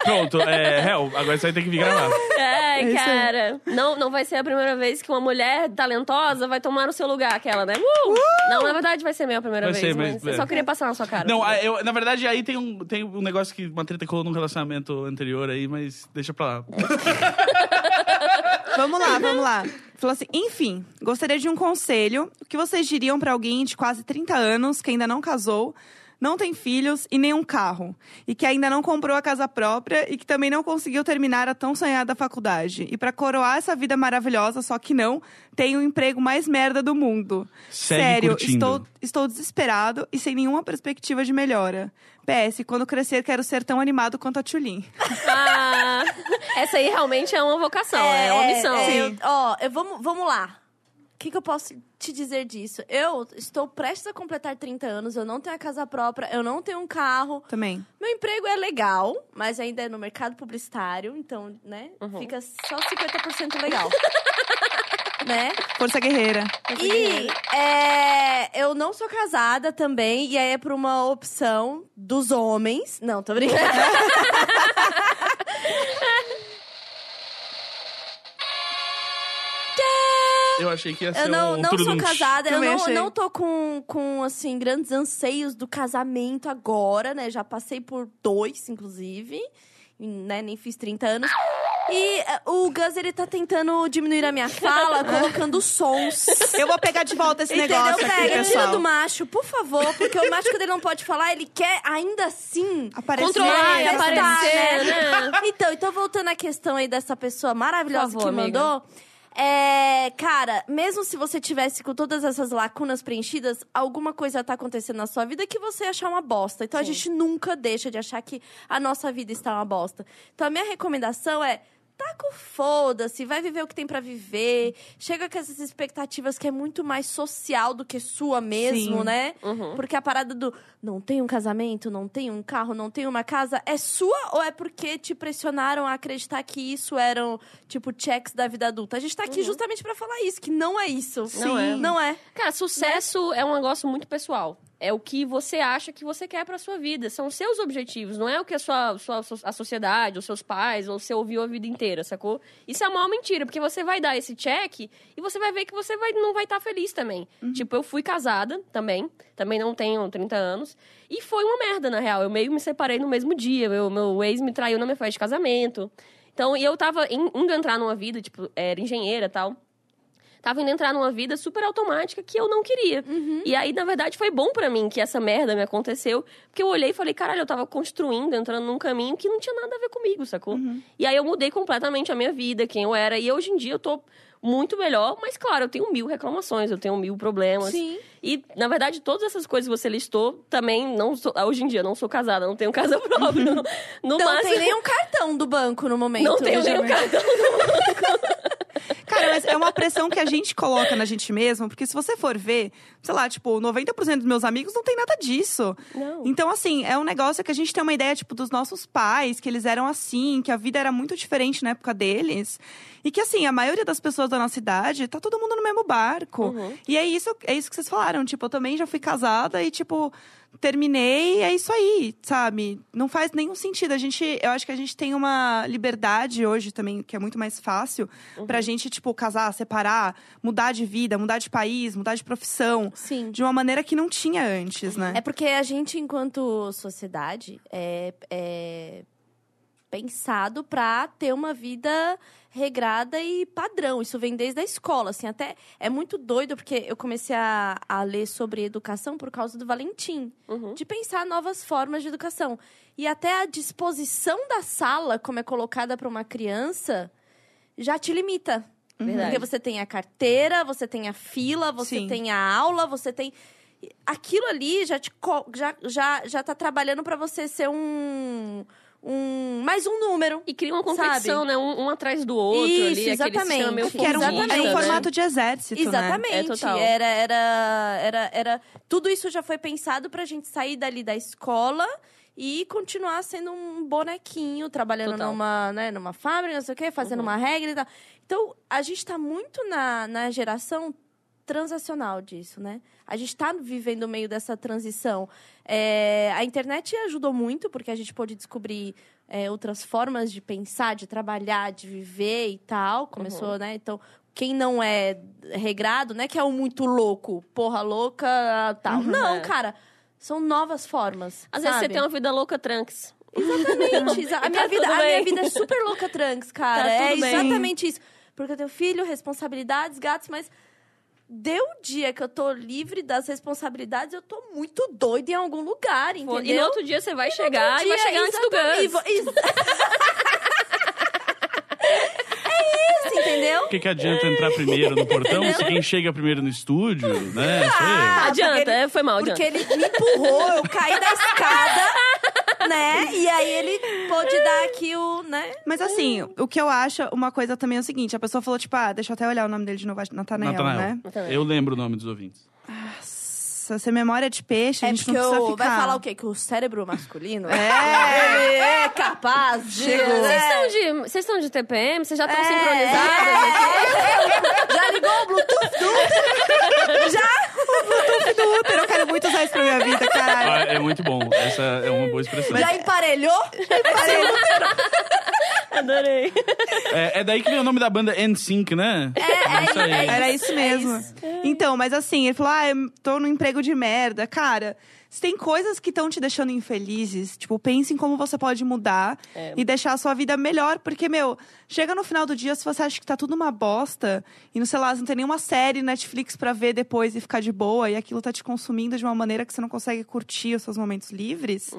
Pronto, é, Hel, agora você vai ter que vir gravar. É, aí. cara. Não, não vai ser a primeira vez que uma mulher talentosa vai tomar no seu lugar, aquela, né? Uh! Não, na verdade vai ser a minha primeira Vai vez, ser, mas- mas eu só é. queria passar na sua cara. Não, a- eu, na verdade, aí tem um, tem um negócio que uma treta colou num relacionamento anterior aí, mas deixa pra lá. Vamos lá, vamos lá. Falou assim: enfim, gostaria de um conselho. O que vocês diriam pra alguém de quase 30 anos que ainda não casou, não tem filhos e nenhum carro, e que ainda não comprou a casa própria e que também não conseguiu terminar a tão sonhada faculdade? E pra coroar essa vida maravilhosa, só que não, tem o emprego mais merda do mundo. Segue Sério, curtindo. estou, estou desesperado e sem nenhuma perspectiva de melhora. PS, quando crescer, quero ser tão animado quanto a Tulin. Ah, essa aí realmente é uma vocação, é, uma missão. é, eu- ó, eu, vamos, vamos lá. O que, que eu posso te dizer disso? Eu estou prestes a completar 30 anos, eu não tenho a casa própria, eu não tenho um carro. Também. Meu emprego é legal, mas ainda é no mercado publicitário, então, né, Uhum. fica só 50% legal. né? Força guerreira. E é, eu não sou casada também, e aí é por uma opção dos homens. Não, tô brincando. Eu achei que ia ser Eu não, um não sou casada, eu não, não tô com, com, assim, grandes anseios do casamento agora, né? Já passei por dois, inclusive. Né? Nem fiz 30 anos. E eh, o Gus, ele tá tentando diminuir a minha fala, colocando sons. Eu vou pegar de volta esse Entendeu? negócio aqui, Pega, tira pessoal. do macho, por favor. Porque o macho, quando ele não pode falar, ele quer ainda assim... Aparecer. Controlar e Manifestar, aparecer, né? Então, então voltando à questão aí dessa pessoa maravilhosa favor, que amiga. É, cara, mesmo se você tivesse com todas essas lacunas preenchidas, alguma coisa tá acontecendo na sua vida que você achar uma bosta. Então a Sim. gente nunca deixa de achar que a nossa vida está uma bosta. Então a minha recomendação é tá com foda-se, vai viver o que tem pra viver. Chega com essas expectativas que é muito mais social do que sua mesmo, Sim. né? Uhum. Porque a parada do não tem um casamento, não tem um carro, não tem uma casa, é sua ou é porque te pressionaram a acreditar que isso eram, tipo, checks da vida adulta? A gente tá aqui justamente pra falar isso, que não é isso. Não é. Não é. Cara, sucesso é um negócio muito pessoal. É o que você acha que você quer pra sua vida. São os seus objetivos. Não é o que a sua, sua a sociedade, os seus pais, ou você ouviu a vida inteira, sacou? Isso é uma maior mentira, porque você vai dar esse check e você vai ver que você vai, não vai estar feliz também. Tipo, eu fui casada também. Também não tenho 30 anos. E foi uma merda, na real. Eu meio me separei no mesmo dia. Meu, meu ex me traiu na minha festa de casamento. Então, e eu tava in- indo entrar numa vida, tipo, era engenheira e tal tava indo entrar numa vida super automática que eu não queria. E aí, na verdade, foi bom pra mim que essa merda me aconteceu, porque eu olhei e falei, caralho, eu tava construindo, entrando num caminho que não tinha nada a ver comigo, sacou? E aí eu mudei completamente a minha vida, quem eu era, e hoje em dia eu tô muito melhor, mas claro, eu tenho mil reclamações, eu tenho mil problemas. Sim. E, na verdade, todas essas coisas que você listou, também não sou, hoje em dia não sou casada, não tenho casa própria. No Não máximo, tem nenhum cartão do banco no momento. não tenho veja nenhum cartão. Cara, mas é uma pressão que a gente coloca na gente mesmo, porque se você for ver, sei lá, tipo, 90% dos meus amigos não tem nada disso. Não. Então, assim, é um negócio que a gente tem uma ideia, tipo, dos nossos pais, que eles eram assim, que a vida era muito diferente na época deles. E que, assim, a maioria das pessoas da nossa idade, tá todo mundo no mesmo barco. Uhum. E é isso, é isso que vocês falaram. Tipo, eu também já fui casada e, tipo, terminei, é isso aí, sabe? Não faz nenhum sentido. A gente, eu acho que a gente tem uma liberdade hoje também, que é muito mais fácil, pra gente, tipo, casar, separar, mudar de vida, mudar de país, mudar de profissão. Sim. De uma maneira que não tinha antes, né? É porque a gente, enquanto sociedade, é, é pensado pra ter uma vida regrada e padrão. Isso vem desde a escola, assim, até é muito doido porque eu comecei a, a ler sobre educação por causa do Valentim, Uhum. de pensar novas formas de educação. E até a disposição da sala, como é colocada para uma criança, já te limita. Verdade. Porque você tem a carteira, você tem a fila, você Sim. tem a aula, você tem. Aquilo ali já te já, já, já tá trabalhando pra você ser um. Um mais um número. E cria uma competição, né? Um, um atrás do outro Isso, ali, exatamente. meio que era um, Exatamente. era um né? formato de exército, né? Exatamente. É total. Era, era, era, era. Tudo isso já foi pensado pra gente sair dali da escola e continuar sendo um bonequinho, trabalhando Total. numa, né, numa fábrica, não sei o quê, fazendo uma regra e tal. Então, a gente tá muito na, na geração transacional disso, né? A gente tá vivendo o meio dessa transição. É, a internet ajudou muito, porque a gente pôde descobrir é, outras formas de pensar, de trabalhar, de viver e tal. Começou, né? Então, quem não é regrado, né? Que é o muito louco, porra louca, tal. Não, É. cara. São novas formas. Às vezes você sabe? tem uma vida louca trunks. Exatamente. exa- a, E minha tá vida, a minha vida é super louca trunks, cara. Tá é bem. exatamente isso. Porque eu tenho filho, responsabilidades, gatos, mas deu o dia que eu tô livre das responsabilidades, eu tô muito doida em algum lugar, entendeu? E no outro dia você vai chegar e vai chegar antes do. E ex- é isso, entendeu? O que, que adianta entrar primeiro no portão se quem chega primeiro no estúdio, né? Ah, Adianta, porque ele- é, foi mal, Porque adianta. ele me empurrou, eu caí da escada, né? E aí ele pôde dar aqui o, né? Mas assim, o que eu acho, uma coisa também é o seguinte: a pessoa falou, tipo, ah, deixa eu até olhar o nome dele de novo, acho- Natanael, Natanael. né? Eu lembro o nome dos ouvintes. Nossa, se a memória é de peixe, a É gente porque não precisa eu, ficar. vai falar o quê? Que o cérebro masculino É. é capaz de... Chegou. Vocês estão de, de TPM? Vocês já estão É, sincronizadas? é. Já ligou o Bluetooth do... Já? do útero, eu quero muito usar isso pra minha vida, caralho. Ah, é muito bom. Essa é uma boa expressão. Já emparelhou? Adorei. É, é daí que vem o nome da banda NSYNC, né? É, isso aí. é Era isso mesmo. isso. Então, mas assim, ele falou: ah, eu tô no emprego de merda. Cara, se tem coisas que estão te deixando infelizes, tipo, pense em como você pode mudar É. e deixar a sua vida melhor. Porque, meu, chega no final do dia, se você acha que tá tudo uma bosta e, não sei lá, não tem nenhuma série Netflix pra ver depois e ficar de boa e aquilo tá te consumindo de uma maneira que você não consegue curtir os seus momentos livres.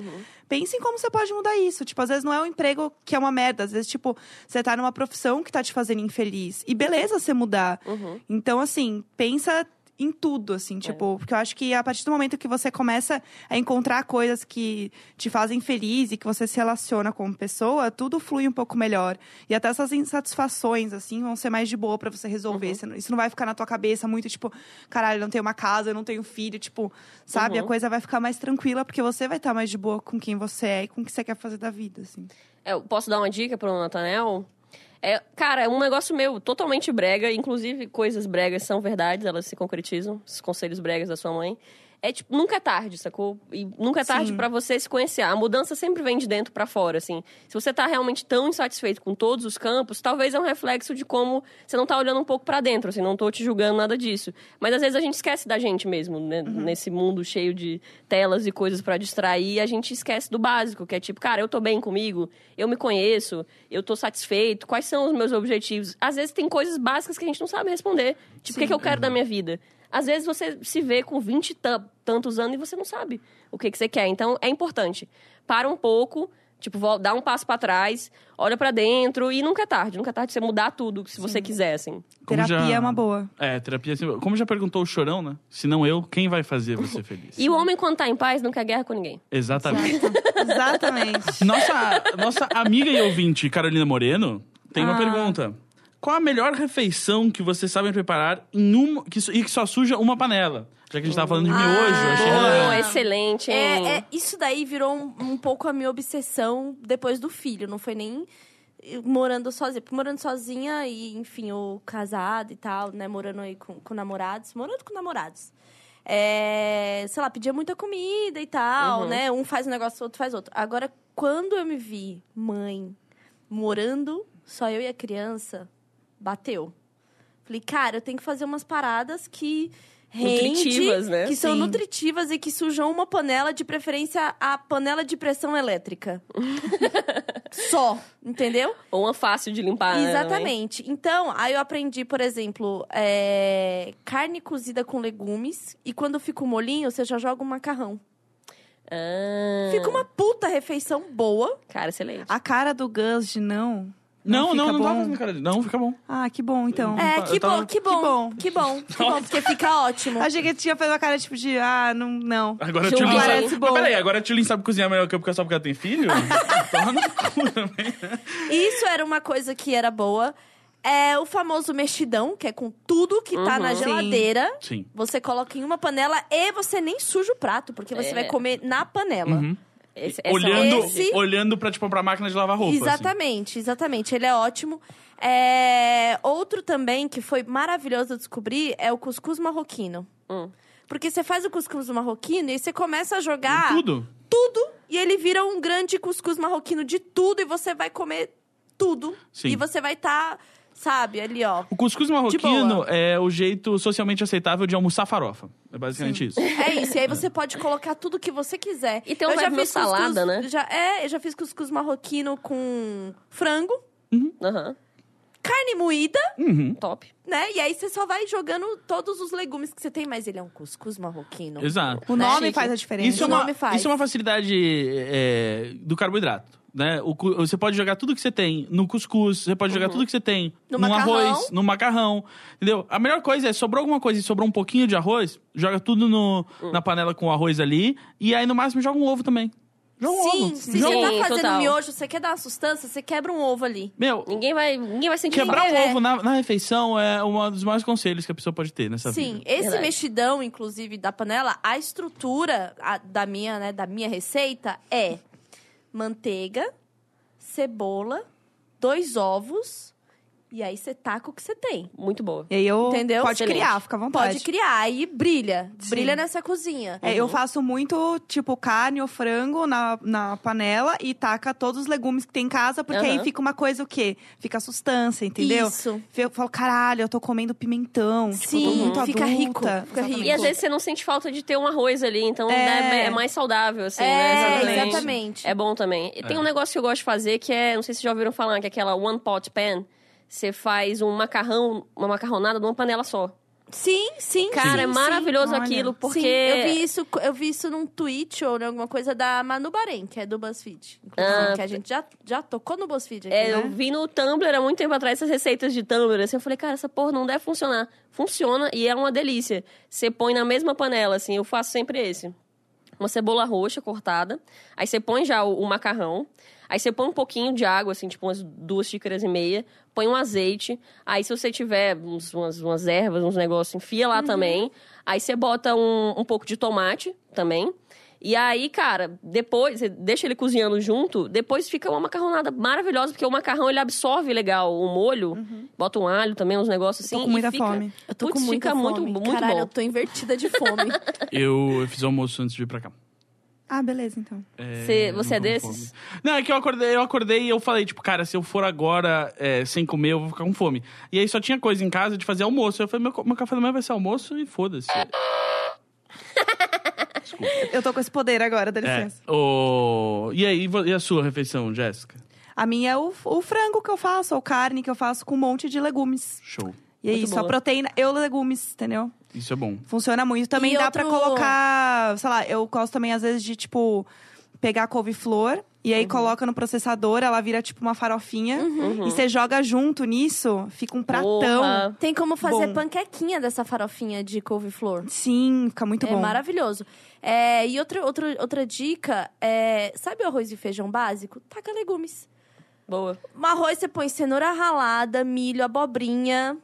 Pense em como você pode mudar isso. Tipo, às vezes não é um emprego que é uma merda. Às vezes, tipo, você tá numa profissão que tá te fazendo infeliz. E beleza você mudar. Uhum. Então, assim, pensa em tudo, assim, tipo, porque eu acho que a partir do momento que você começa a encontrar coisas que te fazem feliz e que você se relaciona como pessoa, tudo flui um pouco melhor. E até essas insatisfações, assim, vão ser mais de boa pra você resolver. Não- Isso não vai ficar na tua cabeça muito, tipo, caralho, eu não tenho uma casa, eu não tenho filho, tipo, sabe? A Uhum. coisa vai ficar mais tranquila porque você vai estar mais de boa com quem você é e com o que você quer fazer da vida, assim. É, Eu posso dar uma dica pro Natanel? É, cara, é um negócio meu totalmente brega, inclusive coisas bregas são verdades, elas se concretizam, os conselhos bregas da sua mãe. É tipo, nunca é tarde, sacou? E nunca é tarde Sim. pra você se conhecer. A mudança sempre vem de dentro pra fora, assim. Se você tá realmente tão insatisfeito com todos os campos, talvez é um reflexo de como você não tá olhando um pouco pra dentro, assim, não tô te julgando nada disso. Mas às vezes a gente esquece da gente mesmo, né? Nesse mundo cheio de telas e coisas pra distrair, a gente esquece do básico, que é tipo, cara, eu tô bem comigo, eu me conheço, eu tô satisfeito, quais são os meus objetivos? Às vezes tem coisas básicas que a gente não sabe responder. Tipo, o que, que eu quero da minha vida? Às vezes você se vê com 20 e tan- tantos anos e você não sabe o que, que você quer. Então, é importante. Para um pouco, tipo, dá um passo pra trás, olha pra dentro e nunca é tarde. Nunca é tarde você mudar tudo, se você quiser, assim. Como Terapia já- é uma boa. É, terapia. assim, Como já perguntou o Chorão, né? Se não eu, quem vai fazer você feliz? E o homem, quando tá em paz, não quer guerra com ninguém. Exatamente. Exatamente. Nossa, nossa amiga e ouvinte, Carolina Moreno, tem uma Ah. pergunta. Qual a melhor refeição que vocês sabem preparar em uma, que, só- e que só suja uma panela? Já que a gente tava falando de miojo, eu achei ela- excelente, hein? É, é, isso daí virou um, um pouco a minha obsessão depois do filho. Não foi nem morando sozinha. Porque morando sozinha e, enfim, o casado e tal, né? Morando aí com, com namorados. Morando com namorados. É, sei lá, pedia muita comida e tal, Uhum. né? Um faz um negócio, outro faz outro. Agora, quando eu me vi mãe morando, só eu e a criança, bateu. Falei, cara, eu tenho que fazer umas paradas que rende, Nutritivas, né? que são Sim. nutritivas e que sujam uma panela, de preferência a panela de pressão elétrica. Só, entendeu? Ou uma fácil de limpar, né. Exatamente. Então, aí eu aprendi, por exemplo, é, carne cozida com legumes. E quando fica o molinho, você já joga um macarrão. Ah, Fica uma puta refeição boa. Cara, excelente. A cara do Gus de não. Não, não, não bom? tava fazendo cara de... Não, fica bom. Ah, que bom, então. É, que tava- bom, que bom, que bom, que bom, que bom, porque fica ótimo. Achei que tinha feito uma cara tipo de, ah, não, não. Agora a. Tulin sabe... Parece bom. Mas peraí, agora a Tulin sabe cozinhar melhor que eu porque só porque ela tem filho? Toma no cu também. Isso era uma coisa que era boa. É o famoso mexidão, que é com tudo que tá Uhum. na Sim. geladeira. Sim. Você coloca em uma panela e você nem suja o prato, porque você É. vai comer na panela. Uhum. Esse- essa Olhando, Esse- olhando pra, tipo, pra máquina de lavar roupa. assim. Exatamente, exatamente. Ele é ótimo. É, Outro também que foi maravilhoso eu descobrir é o cuscuz marroquino. Hum. Porque você faz o cuscuz marroquino e você começa a jogar Assim. Tudo. tudo e ele vira um grande cuscuz marroquino de tudo e você vai comer tudo. Sim. E você vai estar, sabe, ali, ó. O cuscuz marroquino é o jeito socialmente aceitável de almoçar farofa. É basicamente isso. É isso. E aí você pode colocar tudo que você quiser. E tem um eu já fiz cuscuz, salada, né? Já, é, eu já fiz cuscuz marroquino com frango, Aham, carne moída, Uhum. top. né? E aí você só vai jogando todos os legumes que você tem, mas ele é um cuscuz marroquino. Exato. O Né? nome Chique. faz a diferença. Isso é, o uma, nome faz. isso é uma facilidade é, do carboidrato. Né? O você pode jogar tudo que você tem no cuscuz, você pode jogar tudo que você tem No no, arroz, no macarrão. Entendeu? A melhor coisa é, sobrou alguma coisa e sobrou um pouquinho de arroz, joga tudo no, na panela com o arroz ali. E aí, no máximo, joga um ovo também. Joga um Sim, ovo. se Joga- você tá Sim, fazendo total. miojo, você quer dar uma sustância, você quebra um ovo ali. Meu, Ninguém vai, ninguém vai sentir quebrar um falta. É. ovo na, na refeição é um dos maiores conselhos que a pessoa pode ter nessa Sim, vida. esse Verdade. mexidão, inclusive, da panela, a estrutura a- da, minha, né, da minha receita é manteiga, cebola, dois ovos, e aí você taca o que você tem. Muito boa. E aí eu Entendeu? pode Excelente. criar, fica à vontade. Pode criar, aí brilha. Sim. Brilha nessa cozinha. É, eu faço muito, tipo, carne ou frango na, na panela e taca todos os legumes que tem em casa, porque aí Aham. fica uma coisa o quê? Fica a sustância, entendeu? Isso. Eu falo, caralho, eu tô comendo pimentão. tipo, Sim, tô muito fica adulta. rico, fica Exatamente. rico. E às vezes você não sente falta de ter um arroz ali, então É. né, é mais saudável, assim, É, né? exatamente. É bom também. E tem um negócio que eu gosto de fazer que é, não sei se vocês já ouviram falar, que é aquela one pot pan. Você faz um macarrão, uma macarronada numa panela só. Sim, sim. Cara, sim, é sim. maravilhoso Olha. aquilo, porque. Sim, eu vi isso, eu vi isso num tweet ou em alguma coisa da Manu Bahrein, que é do BuzzFeed. Inclusive, Ah, que a gente já, já tocou no BuzzFeed aqui, É, né? eu vi no Tumblr há muito tempo atrás essas receitas de Tumblr. Assim, eu falei, cara, essa porra não deve funcionar. Funciona e é uma delícia. Você põe na mesma panela, assim, eu faço sempre esse. Uma cebola roxa cortada. Aí você põe já o, o macarrão. Aí você põe um pouquinho de água, assim, tipo umas duas xícaras e meia. Põe um azeite. Aí se você tiver uns- umas, umas ervas, uns negócios, enfia lá também. Aí você bota um, um pouco de tomate também. E aí, cara, depois, você deixa ele cozinhando junto, depois fica uma macarronada maravilhosa, porque o macarrão ele absorve legal o molho, bota um alho também, uns negócios assim. Tô com muita e fica, fome. Eu tô Putz, com muita fica fome. muito, muito Caralho, bom. eu tô invertida de fome. Eu, eu fiz almoço antes de vir pra cá. Ah, beleza, então. Você- não você é desses? fome. Não, é que eu acordei, eu acordei e eu falei, tipo, cara, se eu for agora é, sem comer, eu vou ficar com fome. E aí só tinha coisa em casa de fazer almoço. Eu falei, meu, meu café da manhã vai ser almoço e foda-se. Eu tô com esse poder agora, dá É, licença. o... E aí, e a sua refeição, Jéssica? A minha é o, o frango que eu faço, ou carne que eu faço com um monte de legumes. Show. E é Muito isso, a boa. proteína, eu legumes, entendeu? Isso é bom. Funciona muito. Também E dá outro- pra colocar, sei lá, eu gosto também às vezes de, tipo, pegar couve-flor e Uhum. aí coloca no processador, ela vira tipo uma farofinha. Uhum. E você joga junto nisso, fica um pratão. Porra. Tem como fazer Bom. panquequinha dessa farofinha de couve-flor. Sim, fica muito é bom. maravilhoso. É, e outra, outra, outra dica é... Sabe o arroz e feijão básico? Taca legumes. Boa. No arroz você põe cenoura ralada, milho, abobrinha.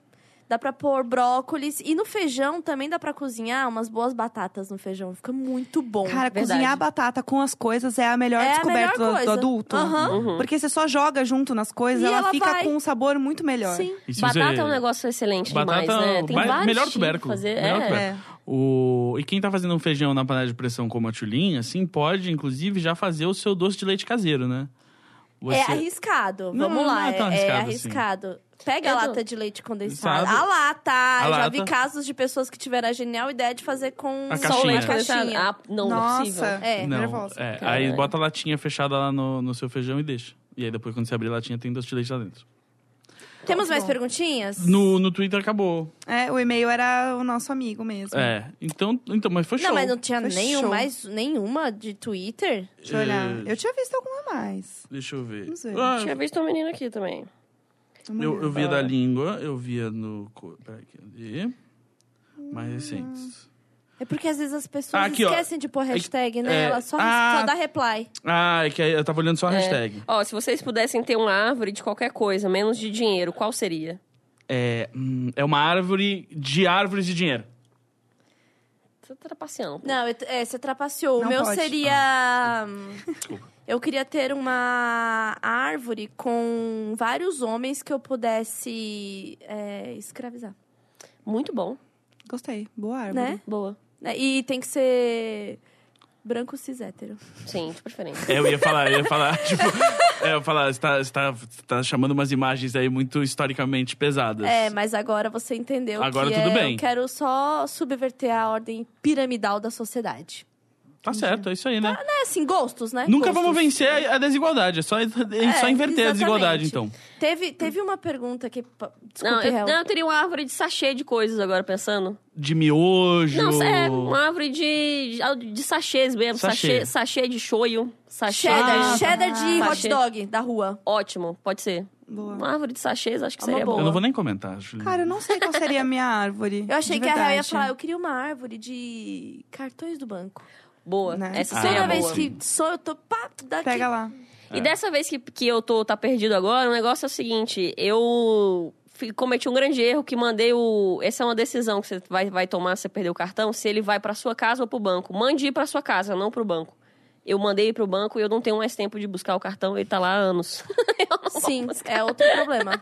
Dá pra pôr brócolis. E no feijão também dá pra cozinhar umas boas batatas no feijão. Fica muito bom. Cara, Verdade. cozinhar batata com as coisas é a melhor É a descoberta melhor do- do, adulto. Aham. Uhum. Porque você só joga junto nas coisas, E ela, ela fica vai. com um sabor muito melhor. Sim. Batata você- é um negócio excelente Batata demais, né? Tem mais- vários melhor tubérculo. fazer. Melhor é. tubérculo. O... E quem tá fazendo um feijão na panela de pressão como a Tchulin, assim, pode, inclusive, já fazer o seu doce de leite caseiro, né? Você- É arriscado. Não, Vamos não lá. é tão é, arriscado é assim. Pega Eu a tô- lata de leite condensado. Sabe? A lata! A já lata. vi casos de pessoas que tiveram a genial ideia de fazer com A Só caixinha. leite uma condensado. caixinha. Ah, não, não é possível. Nossa, É. Não, nervosa. é, aí bota a latinha fechada lá no, no seu feijão e deixa. E aí depois, quando você abrir a latinha, tem doce de leite lá dentro. Temos mais bom. perguntinhas? No, no Twitter acabou. É, o e-mail era o nosso amigo mesmo. É, então, então mas foi show. Não, mas não tinha Foi nenhum, show. mais nenhuma de Twitter? Deixa eu olhar. É. Eu tinha visto alguma mais. Deixa eu ver. Não sei. Ah, Tinha visto um menino aqui também. Eu, eu via da língua, eu via no... Peraí, cadê? Mais recentes. É porque às vezes as pessoas Ah, aqui, ó. esquecem de pôr hashtag, né? é, Ela só, ah. só dá reply. Ah, é que aí eu tava olhando só a hashtag. Ó, se vocês pudessem ter uma árvore de qualquer coisa, menos de dinheiro, qual seria? É, hum, é uma árvore de árvores de dinheiro. Você tá passeando. Não, eu- é, você trapaceou. O Não meu pode. seria. Desculpa. Eu queria ter uma árvore com vários homens que eu pudesse é, escravizar. Muito bom. Gostei. Boa árvore. Né? Boa. Né? E tem que ser branco cis hétero. Sim, de preferência. É, eu ia falar, eu ia falar, tipo, é, eu ia falar, você tá, você, tá, você tá chamando umas imagens aí muito historicamente pesadas. É, mas agora você entendeu Agora que tudo é, bem. eu quero só subverter a ordem piramidal da sociedade. Tá certo, é isso aí, né? É assim, gostos, né? Nunca Gostos. vamos vencer a a desigualdade, é só, é só inverter a exatamente. desigualdade, então. Teve, teve uma pergunta que... pa- Desculpe, Não, eu, não, eu teria uma árvore de sachê de coisas agora, pensando. De miojo. Não, é uma árvore de, de, de sachês mesmo. Sachê. Sachê, sachê de shoyu. Sachê Cheddar, de... cheddar de hot dog da rua. Ótimo, pode ser. Boa. Uma árvore de sachês, acho que É seria boa. Eu boa. não vou nem comentar, Julinho. Cara, eu não sei qual seria a minha árvore. Eu achei que a Hel ia verdade. falar, eu queria uma árvore de cartões do banco. Boa. Né? Essa Ah, seria Toda boa. vez que sou, eu tô pá, daqui. Pega lá. E dessa vez que, que eu tô tá perdido agora, o negócio é o seguinte, eu cometi um grande erro que mandei o. Essa é uma decisão que você vai, vai tomar se você perder o cartão, se ele vai pra sua casa ou pro banco. Mande ir pra sua casa, não pro banco. Eu mandei ir pro banco e eu não tenho mais tempo de buscar o cartão, ele tá lá há anos. Sim, é outro problema.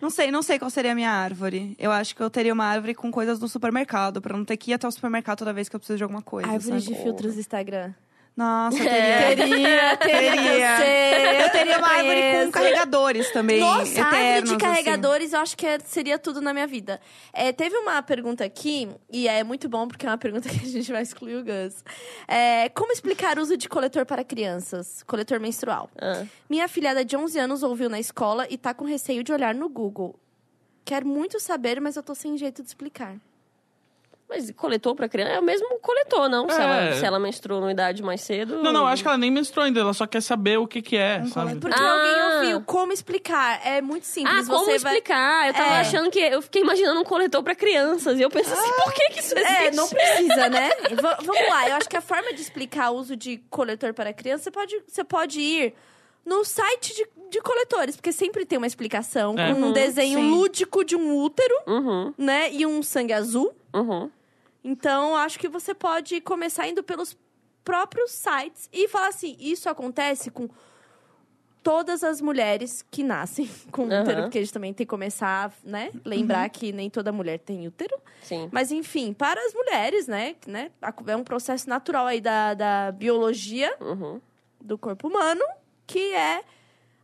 Não sei, não sei qual seria a minha árvore. Eu acho que eu teria uma árvore com coisas do supermercado, pra não ter que ir até o supermercado toda vez que eu preciso de alguma coisa. Árvores sabe? de filtros do Instagram. Nossa, eu É. teria. Teria, teria, eu teria uma árvore com carregadores também. Nossa, árvore eternos, de assim. carregadores, eu acho que é- seria tudo na minha vida. É, teve uma pergunta aqui, e é muito bom porque é uma pergunta que a gente vai excluir o Gus. É, como explicar o uso de coletor para crianças? Coletor menstrual. Ah. Minha filhada de 11 anos ouviu na escola e tá com receio de olhar no Google. Quero muito saber, mas eu tô sem jeito de explicar. Mas coletor pra criança é o mesmo coletor, não? Se, É. ela, se ela menstruou numa idade mais cedo. Não, não, acho que ela nem menstruou ainda, ela só quer saber o que que é, sabe? Porque Ah. alguém ouviu. Como explicar? É muito Ah, simples. como Você vai... explicar? Eu tava É. achando que. Eu fiquei imaginando um coletor pra crianças. E eu pensei assim, por que, que isso existe? É, não precisa, né? Va- vamos lá, eu acho que a forma de explicar o uso de coletor para criança, você pode, você pode ir no site de, de coletores, porque sempre tem uma explicação É. com um Uhum, desenho sim. lúdico de um útero, Uhum, né? E um sangue azul. uhum. Então, acho que você pode começar indo pelos próprios sites e falar assim: isso acontece com todas as mulheres que nascem com Aham. útero, porque a gente também tem que começar, né? Lembrar que nem toda mulher tem útero. Sim. Mas enfim, para as mulheres, né? né é um processo natural aí da, da biologia Uhum. do corpo humano, que é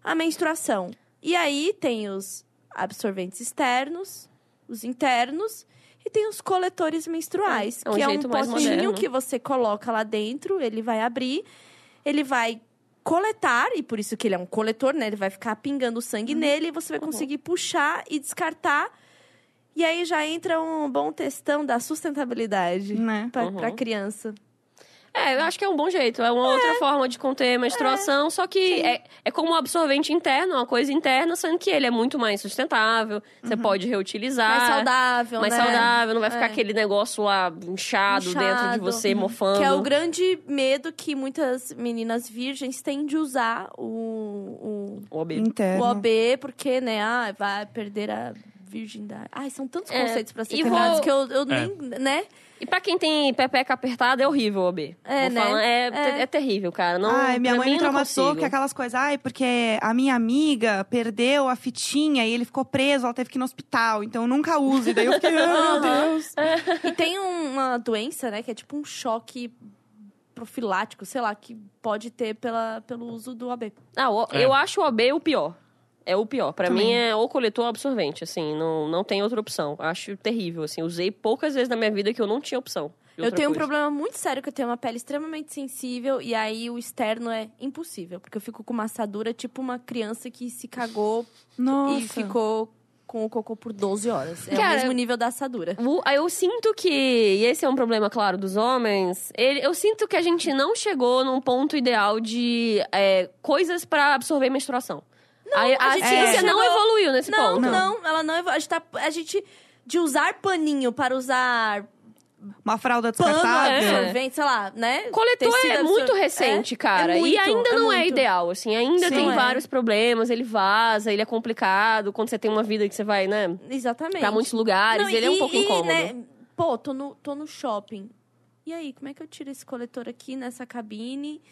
a menstruação. E aí tem os absorventes externos, os internos e tem os coletores menstruais, É um que é um potinho que você coloca lá dentro, ele vai abrir, ele vai coletar, e por isso que ele é um coletor, né? Ele vai ficar pingando sangue Uhum. nele e você vai conseguir puxar e descartar. E aí já entra um bom testão da sustentabilidade Né? pra, Uhum. criança. É, eu acho que é um bom jeito. É uma outra forma de conter a menstruação, só que é, é como um absorvente interno, uma coisa interna, sendo que ele é muito mais sustentável. Você pode reutilizar. Mais saudável, mais né? saudável, não vai ficar É. aquele negócio lá inchado, dentro de Inchado. você, mofando. Que é o grande medo que muitas meninas virgens têm de usar o, O OB. Interno. o OB, porque, né, ah, vai perder a virgindade. Ai, são tantos É, conceitos pra ser quebrados vou- que eu, eu É. nem, né? E pra quem tem pepeca apertada, é horrível o OB. É, Vou né? falar, é, É. é terrível, cara. Não, Ai, minha mãe me não traumatizou que aquelas coisas, ai, porque a minha amiga perdeu a fitinha e ele ficou preso, ela teve que ir no hospital, então eu nunca uso. E daí eu fiquei, ai, meu. Deus. E tem um- uma doença, né, que é tipo um choque profilático, sei lá, que pode ter pela, pelo uso do AB. Ah, o- É. eu acho o OB o pior. É o pior. Pra Também. mim é ou coletor ou absorvente, assim, não, não tem outra opção. Acho terrível, assim. Usei poucas vezes na minha vida que eu não tinha opção. Eu tenho um coisa. problema muito sério, que eu tenho uma pele extremamente sensível, e aí o externo é impossível, porque eu fico com uma assadura tipo uma criança que se cagou Nossa. e ficou com o cocô por 12 horas. É Cara, o mesmo nível da assadura. Eu sinto que, e esse é um problema, claro, dos homens, ele- eu sinto que a gente não chegou num ponto ideal de é, coisas pra absorver menstruação. Aí a, a gente ciência não não chegou- evoluiu nesse Não, ponto. não, ela não. A gente, tá, a gente de usar paninho para usar Uma fralda pano descartável. absorvente, sei lá, né? Coletor Tecido é absor- muito recente, É, cara. é e muito, ainda não é muito. ideal, assim. Ainda Sim. tem Não é. vários problemas. Ele vaza, ele é complicado. Quando você tem uma vida que você vai, né, Exatamente. pra muitos lugares, Não, ele é um e- pouco e, incômodo. né, pô, tô no, tô no shopping. E aí, como é que eu tiro esse coletor aqui nessa cabine?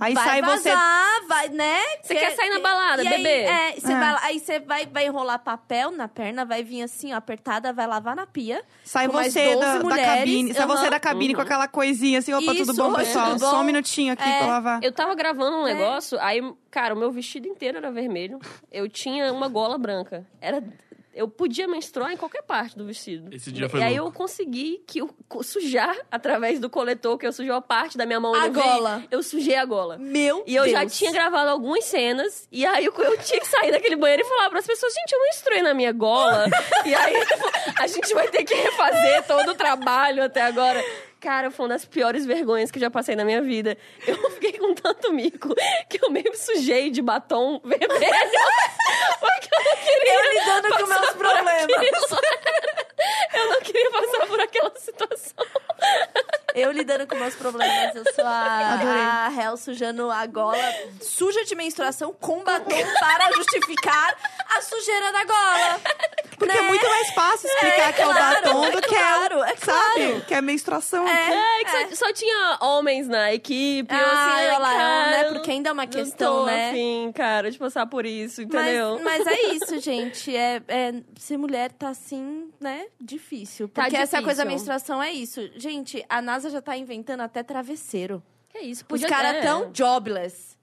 Aí vai sai você. vazar, vai, né? Você quer sair na balada, e aí, bebê? É, você É. vai aí você vai, vai enrolar papel na perna, vai vir assim, ó, apertada, vai lavar na pia. Sai você 12 da, da cabine. Sai você da cabine com aquela coisinha assim, opa, tudo Isso, bom, oi, pessoal? tudo Só bom? um minutinho aqui É. pra lavar. Eu tava gravando um É. negócio, aí, cara, o meu vestido inteiro era vermelho. Eu tinha uma gola branca. Era. Eu podia menstruar em qualquer parte do vestido. Esse dia foi E aí louco. eu consegui que eu, sujar através do coletor, que eu sujou a parte da minha mão. A eu vi, gola. Eu sujei a gola. Meu E eu já Deus. tinha gravado algumas cenas, e aí eu, eu tinha que sair daquele banheiro e falar pras pessoas, gente, eu menstruei na minha gola. e aí a gente vai ter que refazer todo o trabalho até agora. Cara, foi uma das piores vergonhas que eu já passei na minha vida. Eu fiquei com tanto mico que eu meio sujei de batom vermelho. Porque eu não queria. Eu lidando com meus problemas. Eu não queria passar por aquela situação. Eu lidando com meus problemas. Eu sou a, a Hel sujando a gola suja de menstruação com batom para justificar a sujeira da gola. Porque é Né? muito mais fácil explicar É, que é o claro, batom é do que claro, é, é sabe? claro. Que é menstruação. É. É, que Só, só tinha homens na equipe. eu Ah, assim, olha lá, cara, né? Porque ainda é uma questão, tô né? afim, cara, de passar por isso, entendeu? Mas, mas é isso, gente. É, é- ser mulher tá assim, né? Difícil. Tá Porque essa difícil. coisa da menstruação é isso. Gente, a NASA já tá inventando até travesseiro. Que isso, Os podia caras é. tão jobless.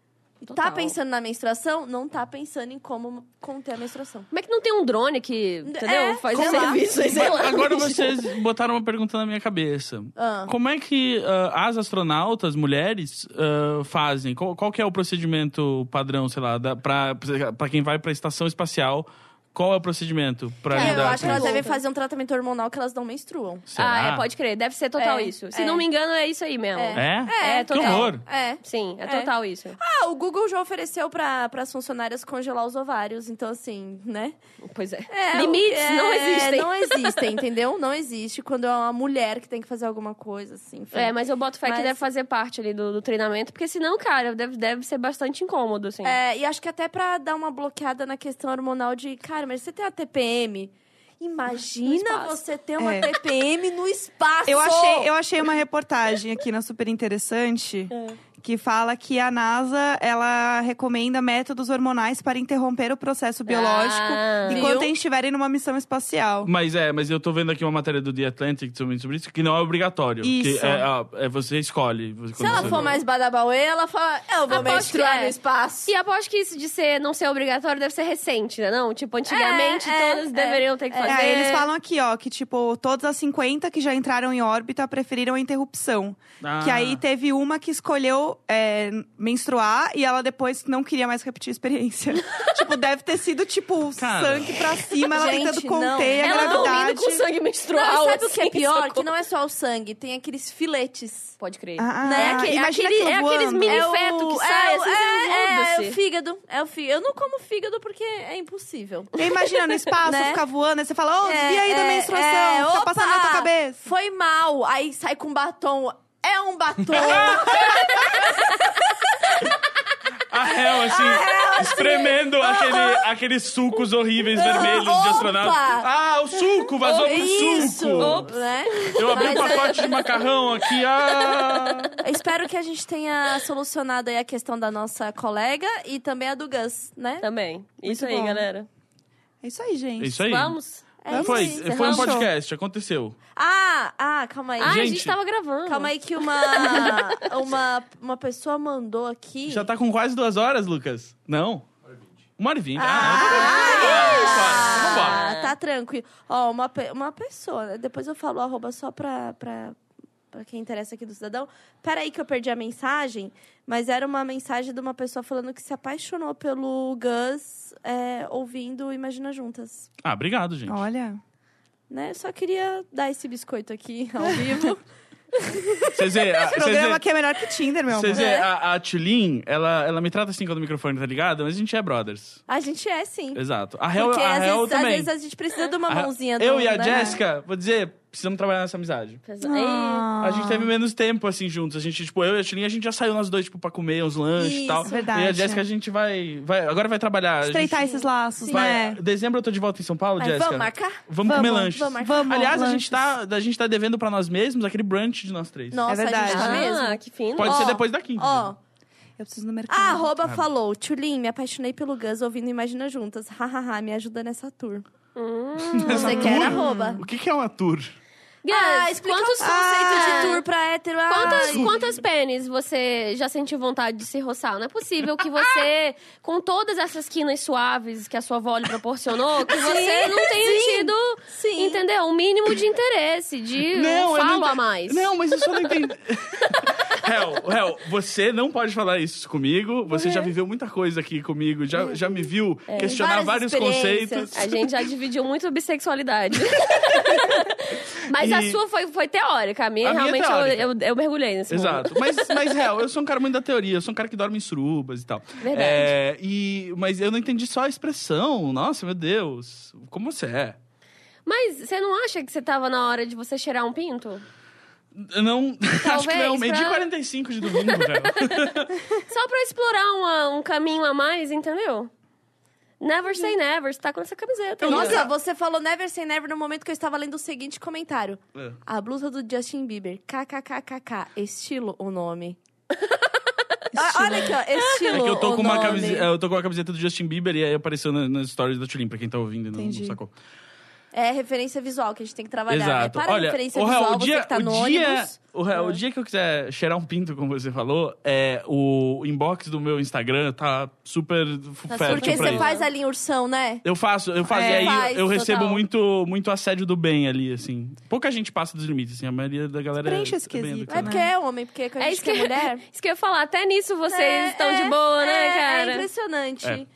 Tá Total. pensando na menstruação? Não tá pensando em como conter a menstruação. Como é que não tem um drone que, entendeu? É, Faz serviço aí, sei lá. Agora vocês botaram uma pergunta na minha cabeça. Ah. Como é que ah, as astronautas, mulheres, ah, fazem? Qual, qual que é o procedimento padrão, sei lá, da, pra, pra quem vai pra estação espacial? Qual é o procedimento pra É, eu lidar acho que elas devem fazer um tratamento hormonal que elas não menstruam. Será? Ah, é, pode crer. Deve ser total É, isso. Se é. não me engano, é isso aí mesmo. É? É, Que total. horror. É. Sim, é É. total isso. Ah, o Google já ofereceu para as funcionárias congelar os ovários, então assim, né? Pois é. É, Limites é, não existem. Não existem, entendeu? Não existe quando é uma mulher que tem que fazer alguma coisa, assim. enfim. É, mas eu boto fé Mas- que deve fazer parte ali do, do treinamento, porque senão, cara, deve, deve ser bastante incômodo, assim. É, e acho que até pra dar uma bloqueada na questão hormonal de, cara, mas você tem a TPM. Imagina você ter uma É. TPM no espaço. Eu achei, eu achei uma reportagem aqui na Super Interessante É. que fala que a NASA ela recomenda métodos hormonais para interromper o processo biológico Ah. enquanto Viu? eles estiverem numa missão espacial. Mas é, mas eu tô vendo aqui uma matéria do The Atlantic também sobre isso, que não é obrigatório. Isso. Que é, ah, é você escolhe. Você- Se ela você- for mais badabauê, ela fala, eu vou Aposto menstruar é. no espaço. E aposto que isso de ser, não ser obrigatório deve ser recente, né? Não? Tipo, antigamente É, é, todos é. deveriam ter que É, fazer. É, eles falam aqui, ó, que tipo, todas as 50 que já entraram em órbita preferiram a interrupção. Ah. Que aí teve uma que escolheu é, menstruar e ela depois não queria mais repetir a experiência. tipo, deve ter sido, tipo, Cara. sangue pra cima, ela Gente, tentando não. conter a Ela gravidade. dormindo com sangue menstrual. Não, sabe o que é assim, pior? socorro. Que não é só o sangue, tem aqueles filetes. Pode crer. Ah, Né? ah, Aquele- imagina aquele- é aqueles mini- É o- feto que é sai, assim, é, é, é muda-se. o fígado. É o fígado. Eu não como fígado porque é impossível. E imagina no espaço, Né? ficar voando, aí você fala, ô, É, desvia aí da é, menstruação, é, fica opa, passando na tua cabeça. Foi mal. Aí sai com batom. Um batom. A réu, assim. é, espremendo aquele, aqueles sucos horríveis vermelhos de Opa! astronauta. Ah, o suco, vazou pro Isso, suco. né? Eu abri um Mas, pacote de macarrão aqui. Ah. espero que a gente tenha solucionado aí a questão da nossa colega e também a do Gus, né? Também. Isso aí, bom. galera. É isso aí, gente. É isso aí. Vamos? É Foi, foi um podcast, aconteceu. Ah, ah, calma aí. Ah, a Gente. gente tava gravando. Calma aí que uma, uma, uma pessoa mandou aqui. Já tá com quase duas horas, Lucas? Não? Uma hora e vinte. Ah, Ah, vambora. ah, tá tranquilo. Ó, uma, pe- uma pessoa, né? depois eu falo arroba só pra, pra, pra quem interessa aqui do cidadão. Peraí que eu perdi a mensagem, mas era uma mensagem de uma pessoa falando que se apaixonou pelo Gus é, ouvindo Imagina Juntas. Ah, obrigado, gente. Olha. Né? Só queria dar esse biscoito aqui ao vivo. Vocês Esse programa aqui é melhor que Tinder, meu amor. vocês veem, É. a, a Tulin, ela, ela me trata assim quando o microfone tá ligado, mas a gente é brothers. a gente é, sim. Exato. A Hel, Porque a às, Hel vezes, às também. vezes a gente precisa de uma Hel- mãozinha do Eu e a né? Jéssica, vou dizer, precisamos trabalhar nessa amizade. Ah. A gente teve menos tempo, assim, juntos. A gente, tipo, eu e a Tulin, a gente já saiu nós dois, tipo, pra comer uns lanches e Isso, tal. verdade. E a Jéssica, a gente vai, vai... Agora vai trabalhar. A Estreitar gente esses laços, Sim. vai- né? Dezembro eu tô de volta em São Paulo, Jéssica. vamos marcar? Vamos comer lanches. vamos marcar. Vamos, Aliás, a lanches. gente, tá, a gente tá devendo pra nós mesmos aquele brunch de nós três. Nossa, É verdade. a gente tá Ah, mesmo. que fino. Pode Ó, ser depois da quinta. Ó, Eu preciso no mercado. a arroba falou, Tulin, me apaixonei pelo Gus ouvindo Imagina Juntas. Hahaha, me ajuda nessa tour. Hum. Você quer arroba? O que, que é uma tour? Gus, ah, explica quantos, os conceitos Ah. de tour pra hétero. Quantas, quantas pênis você já sentiu vontade de se roçar? Não é possível que você, com todas essas quinas suaves que a sua avó lhe proporcionou, que você não tenha sim, tido, sim. entendeu? Um mínimo de interesse, de um eu falo não a mais. Não, mas isso eu não entendi. Hel, Hel, você não pode falar isso comigo. Você já viveu muita coisa aqui comigo. Já, já me viu questionar Várias vários conceitos. A gente já dividiu muito a bissexualidade. Mas a E- sua foi, foi teórica. A minha, A minha é realmente, eu-. Eu, eu, mergulhei nesse mundo. Exato. Mas, mas, Hel, eu sou um cara muito da teoria. Eu sou um cara que dorme em surubas e tal. Verdade. É, e, mas eu não entendi só a expressão. Nossa, meu Deus. Como você é? Mas você não acha que você tava na hora de você cheirar um pinto? Não... acho que não. Talvez e pra- 45 de domingo, Hel. Só pra explorar uma- um caminho a mais, entendeu? Never say never, você tá com essa camiseta. Nossa, você falou never say never no momento que eu estava lendo o seguinte comentário. É. A blusa do Justin Bieber. KKKKK. Estilo o nome. Olha aqui, ó. Estilo É que eu tô o com uma nome. camiseta, eu tô com uma camiseta do Justin Bieber e aí apareceu na- nas stories da Tulin, pra quem tá ouvindo e não, não sacou. É referência visual que a gente tem que trabalhar. Exato. Né? Para Olha, referência o Raul, visual, o dia, você que tá no o dia, ônibus. o, Raul, o dia que eu quiser cheirar um pinto, como você falou, é o inbox do meu Instagram tá super Tá fértil Porque pra você isso. faz ali ursão, né? Eu faço, eu faço, É, e aí faz, eu recebo total. muito, muito assédio do bem ali, assim. Pouca gente passa dos limites, assim, a maioria da galera Preenche é esse quesito. É porque é homem, porque quando a É isso que, é mulher... isso que eu ia falar. Até nisso vocês É, estão é, de boa, né, é, cara? É impressionante.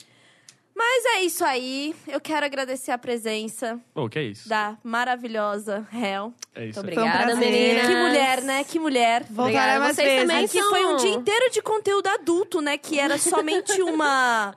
Mas é isso aí. Eu quero agradecer a presença Pô, que é isso? da maravilhosa Hel. É isso aí. Muito obrigada, prazer. meninas. Que mulher, né? Que mulher. Voltará Obrigada. mais Vocês vezes. também Aqui são- foi um dia inteiro de conteúdo adulto, né? Que era somente uma,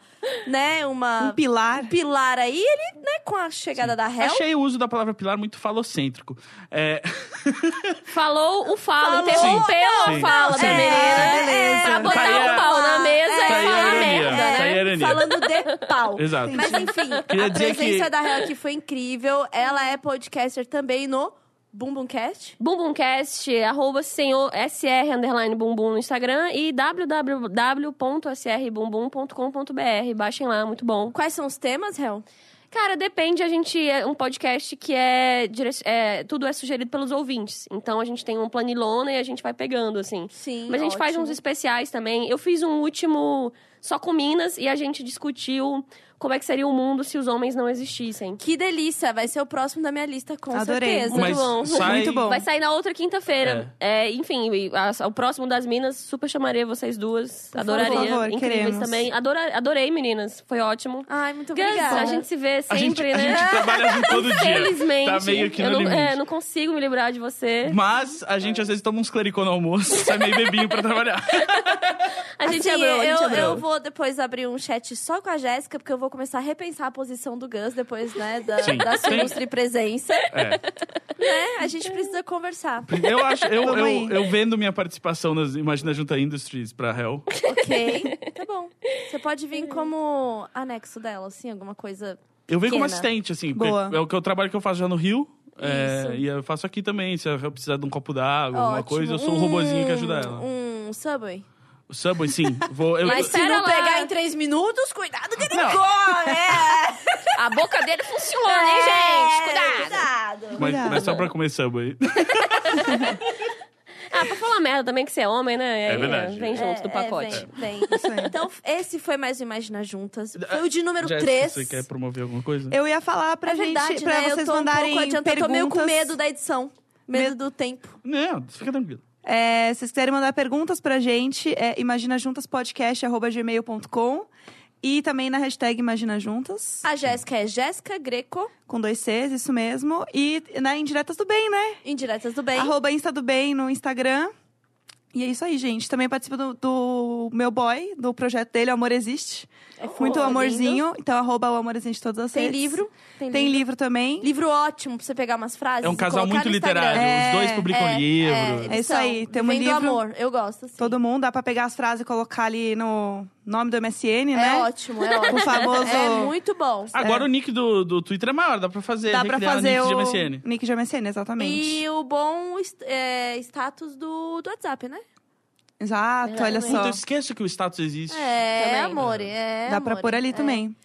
né? Uma Um pilar. um pilar aí. Ele, né? Com a chegada da Hel. Achei o uso da palavra pilar muito falocêntrico. É, Falou o falo, interrompeu Sim. a fala da Sim. menina. É, beleza. Pra botar Tá o pau na mesa É, e tá a falar merda, tá né? ironia. Falando de pau. Exato. Mas enfim, Queria a presença que- da Hel aqui foi incrível. Ela é podcaster também no Bumbumcast. Bumbumcast, arroba senhor SR underline bumbum no Instagram e www.srbumbum.com.br. Baixem lá, muito bom. Quais são os temas, Hel? Cara, depende. A gente é um podcast que é, é tudo é sugerido pelos ouvintes. Então a gente tem um planilona e a gente vai pegando assim. Sim, Mas a gente faz ótimo. uns especiais também. Eu fiz um último só com Minas e a gente discutiu como é que seria o mundo se os homens não existissem. Que delícia, vai ser o próximo da minha lista, com Adorei. certeza. Muito Mas bom. sai... Muito bom. Vai sair na outra quinta-feira. É, enfim, e a- o próximo das Minas, super chamaria vocês duas. Adoraria. Por favor, Incríveis queremos. também. Adora- adorei, meninas. Foi ótimo. Ai, muito obrigada. a gente se vê A gente, sempre, a né? gente trabalha junto todo dia. Felizmente. Tá meio que eu no não, limite. é, não consigo me livrar de você. Mas a gente às vezes toma uns clericô no almoço, sai meio bebinho pra trabalhar. A gente Assim, abriu, a gente eu, abriu. eu vou depois abrir um chat só com a Jéssica, porque eu vou começar a repensar a posição do Gus depois, né, da, Sim. da sua ilustre presença. É. Né? A gente precisa conversar. Eu acho, eu, eu, aí. eu vendo minha participação nas Imagina Junta Industries pra Hell. Ok? Tá bom. Você pode vir como anexo dela, assim, alguma coisa. Eu venho como assistente, assim. Boa. É o que eu trabalho que eu faço já no Rio. é, e eu faço aqui também. Se eu precisar de um copo d'água, alguma coisa, eu sou o robozinho que ajuda ela. Um Subway. O Subway, sim. Vou, eu, Mas eu- se não lá. pegar em três minutos, cuidado que ele Não. corre! É. A boca dele funciona, hein, gente? Cuidado. Cuidado! mas, Cuidado. mas só pra comer Subway. Ah, pra falar merda também que você é homem, né? É Aí, verdade. Vem junto do É, pacote. É, vem, vem. Então, esse foi mais o Imagina Juntas. Foi o de número Jéssica, 3. Você quer promover alguma coisa? Eu ia falar pra É gente, verdade, pra né? vocês eu tô mandarem um pouco adiantada. Eu perguntas. tô meio com medo da edição. Medo Medo- do tempo. Não, fica tranquilo. É, se vocês quiserem mandar perguntas pra gente, é imaginajuntaspodcast.gmail.com e também na hashtag Imagina Juntas, A Jéssica é Jéssica Greco, com dois Cs, isso mesmo. E na Indiretas do Bem, né? Indiretas do Bem. Arroba Insta do Bem no Instagram. E é isso aí, gente. Também participo do, do meu boy, do projeto dele, O Amor Existe. É Muito lindo. amorzinho. Então, arroba o Amor Existe todas as Tem redes. livro. Tem, Tem livro. livro também. Livro ótimo pra você pegar umas frases. É um casal colocar muito no Instagram. literário. É, Os dois publicam é, livro. eles É isso aí, temos Vivendo livro. amor, eu gosto. Assim. Todo mundo, dá pra pegar as frases e colocar ali no nome do MSN, É né? ótimo, é ótimo. O famoso- É muito bom. Agora o nick do, do Twitter é maior, dá pra fazer. Dá pra fazer nick o de MSN. nick de MSN, exatamente. E o bom é, status do, do WhatsApp, né? Exato, É, olha só. Puta, eu esqueço que o status existe. É, Também. amor. É, Dá pra amore, pôr ali é. também.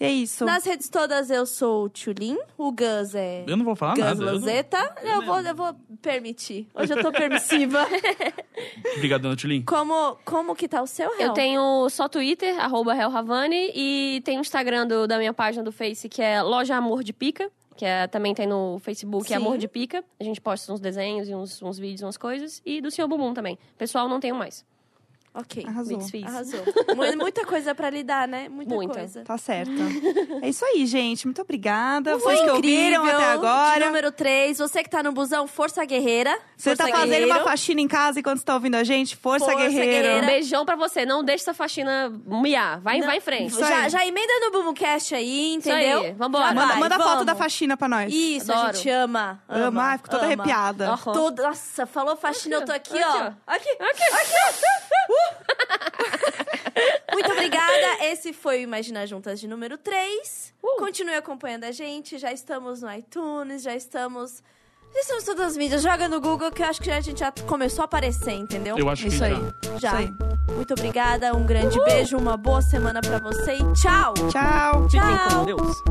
E é isso. Nas redes todas eu sou o Tchulin, o Gus é Eu não vou falar Gus nada. eu não-. Eu, vou, eu vou permitir. Hoje eu tô permissiva. Obrigado, dona Tulin. como, como que tá o seu, Eu Hel? tenho só Twitter, arroba Helravani, e tem o Instagram do- da minha página do Face, que é Loja Amor de Pica, que é- também tem no Facebook, Sim. é Amor de Pica. A gente posta uns desenhos e uns, uns vídeos, umas coisas. E do Senhor Bumbum também. Pessoal, não tenho mais. Ok. Arrasou. Me desfiz. Arrasou. Mu- Muita coisa pra lidar, né? Muita, Muita. coisa. Tá certo. é isso aí, gente. Muito obrigada. Foi Vocês que incrível. ouviram até agora. De número 3. Você que tá no busão, Força Guerreira. Você tá Força fazendo Guerreiro. uma faxina em casa enquanto você tá ouvindo a gente? Força, Força, guerreira. Um beijão pra você. Não deixe essa faxina miar. Vai, Não, vai em frente. Já, já emenda no Bumcast aí, Isso entendeu? aí, vambora. Já Manda, manda foto vamos. da faxina pra nós. Isso, a Adoro. gente ama. Ama, Ama. Ai, fico toda ama. arrepiada. Aham. Todo- nossa, falou faxina, eu tô aqui, Aqui, ó. ó. Aqui, aqui, Muito obrigada. Esse foi o Imaginar Juntas de número 3. Uh. Continue acompanhando a gente. Já estamos no iTunes, já estamos. Já estamos todas as mídias. Joga no Google que eu acho que já, a gente já começou a aparecer, entendeu? Eu acho Isso que aí. já. Já. Isso aí. Muito obrigada. Um grande beijo, uma boa semana para você e tchau. Tchau. Tchau. Fiquem com Deus.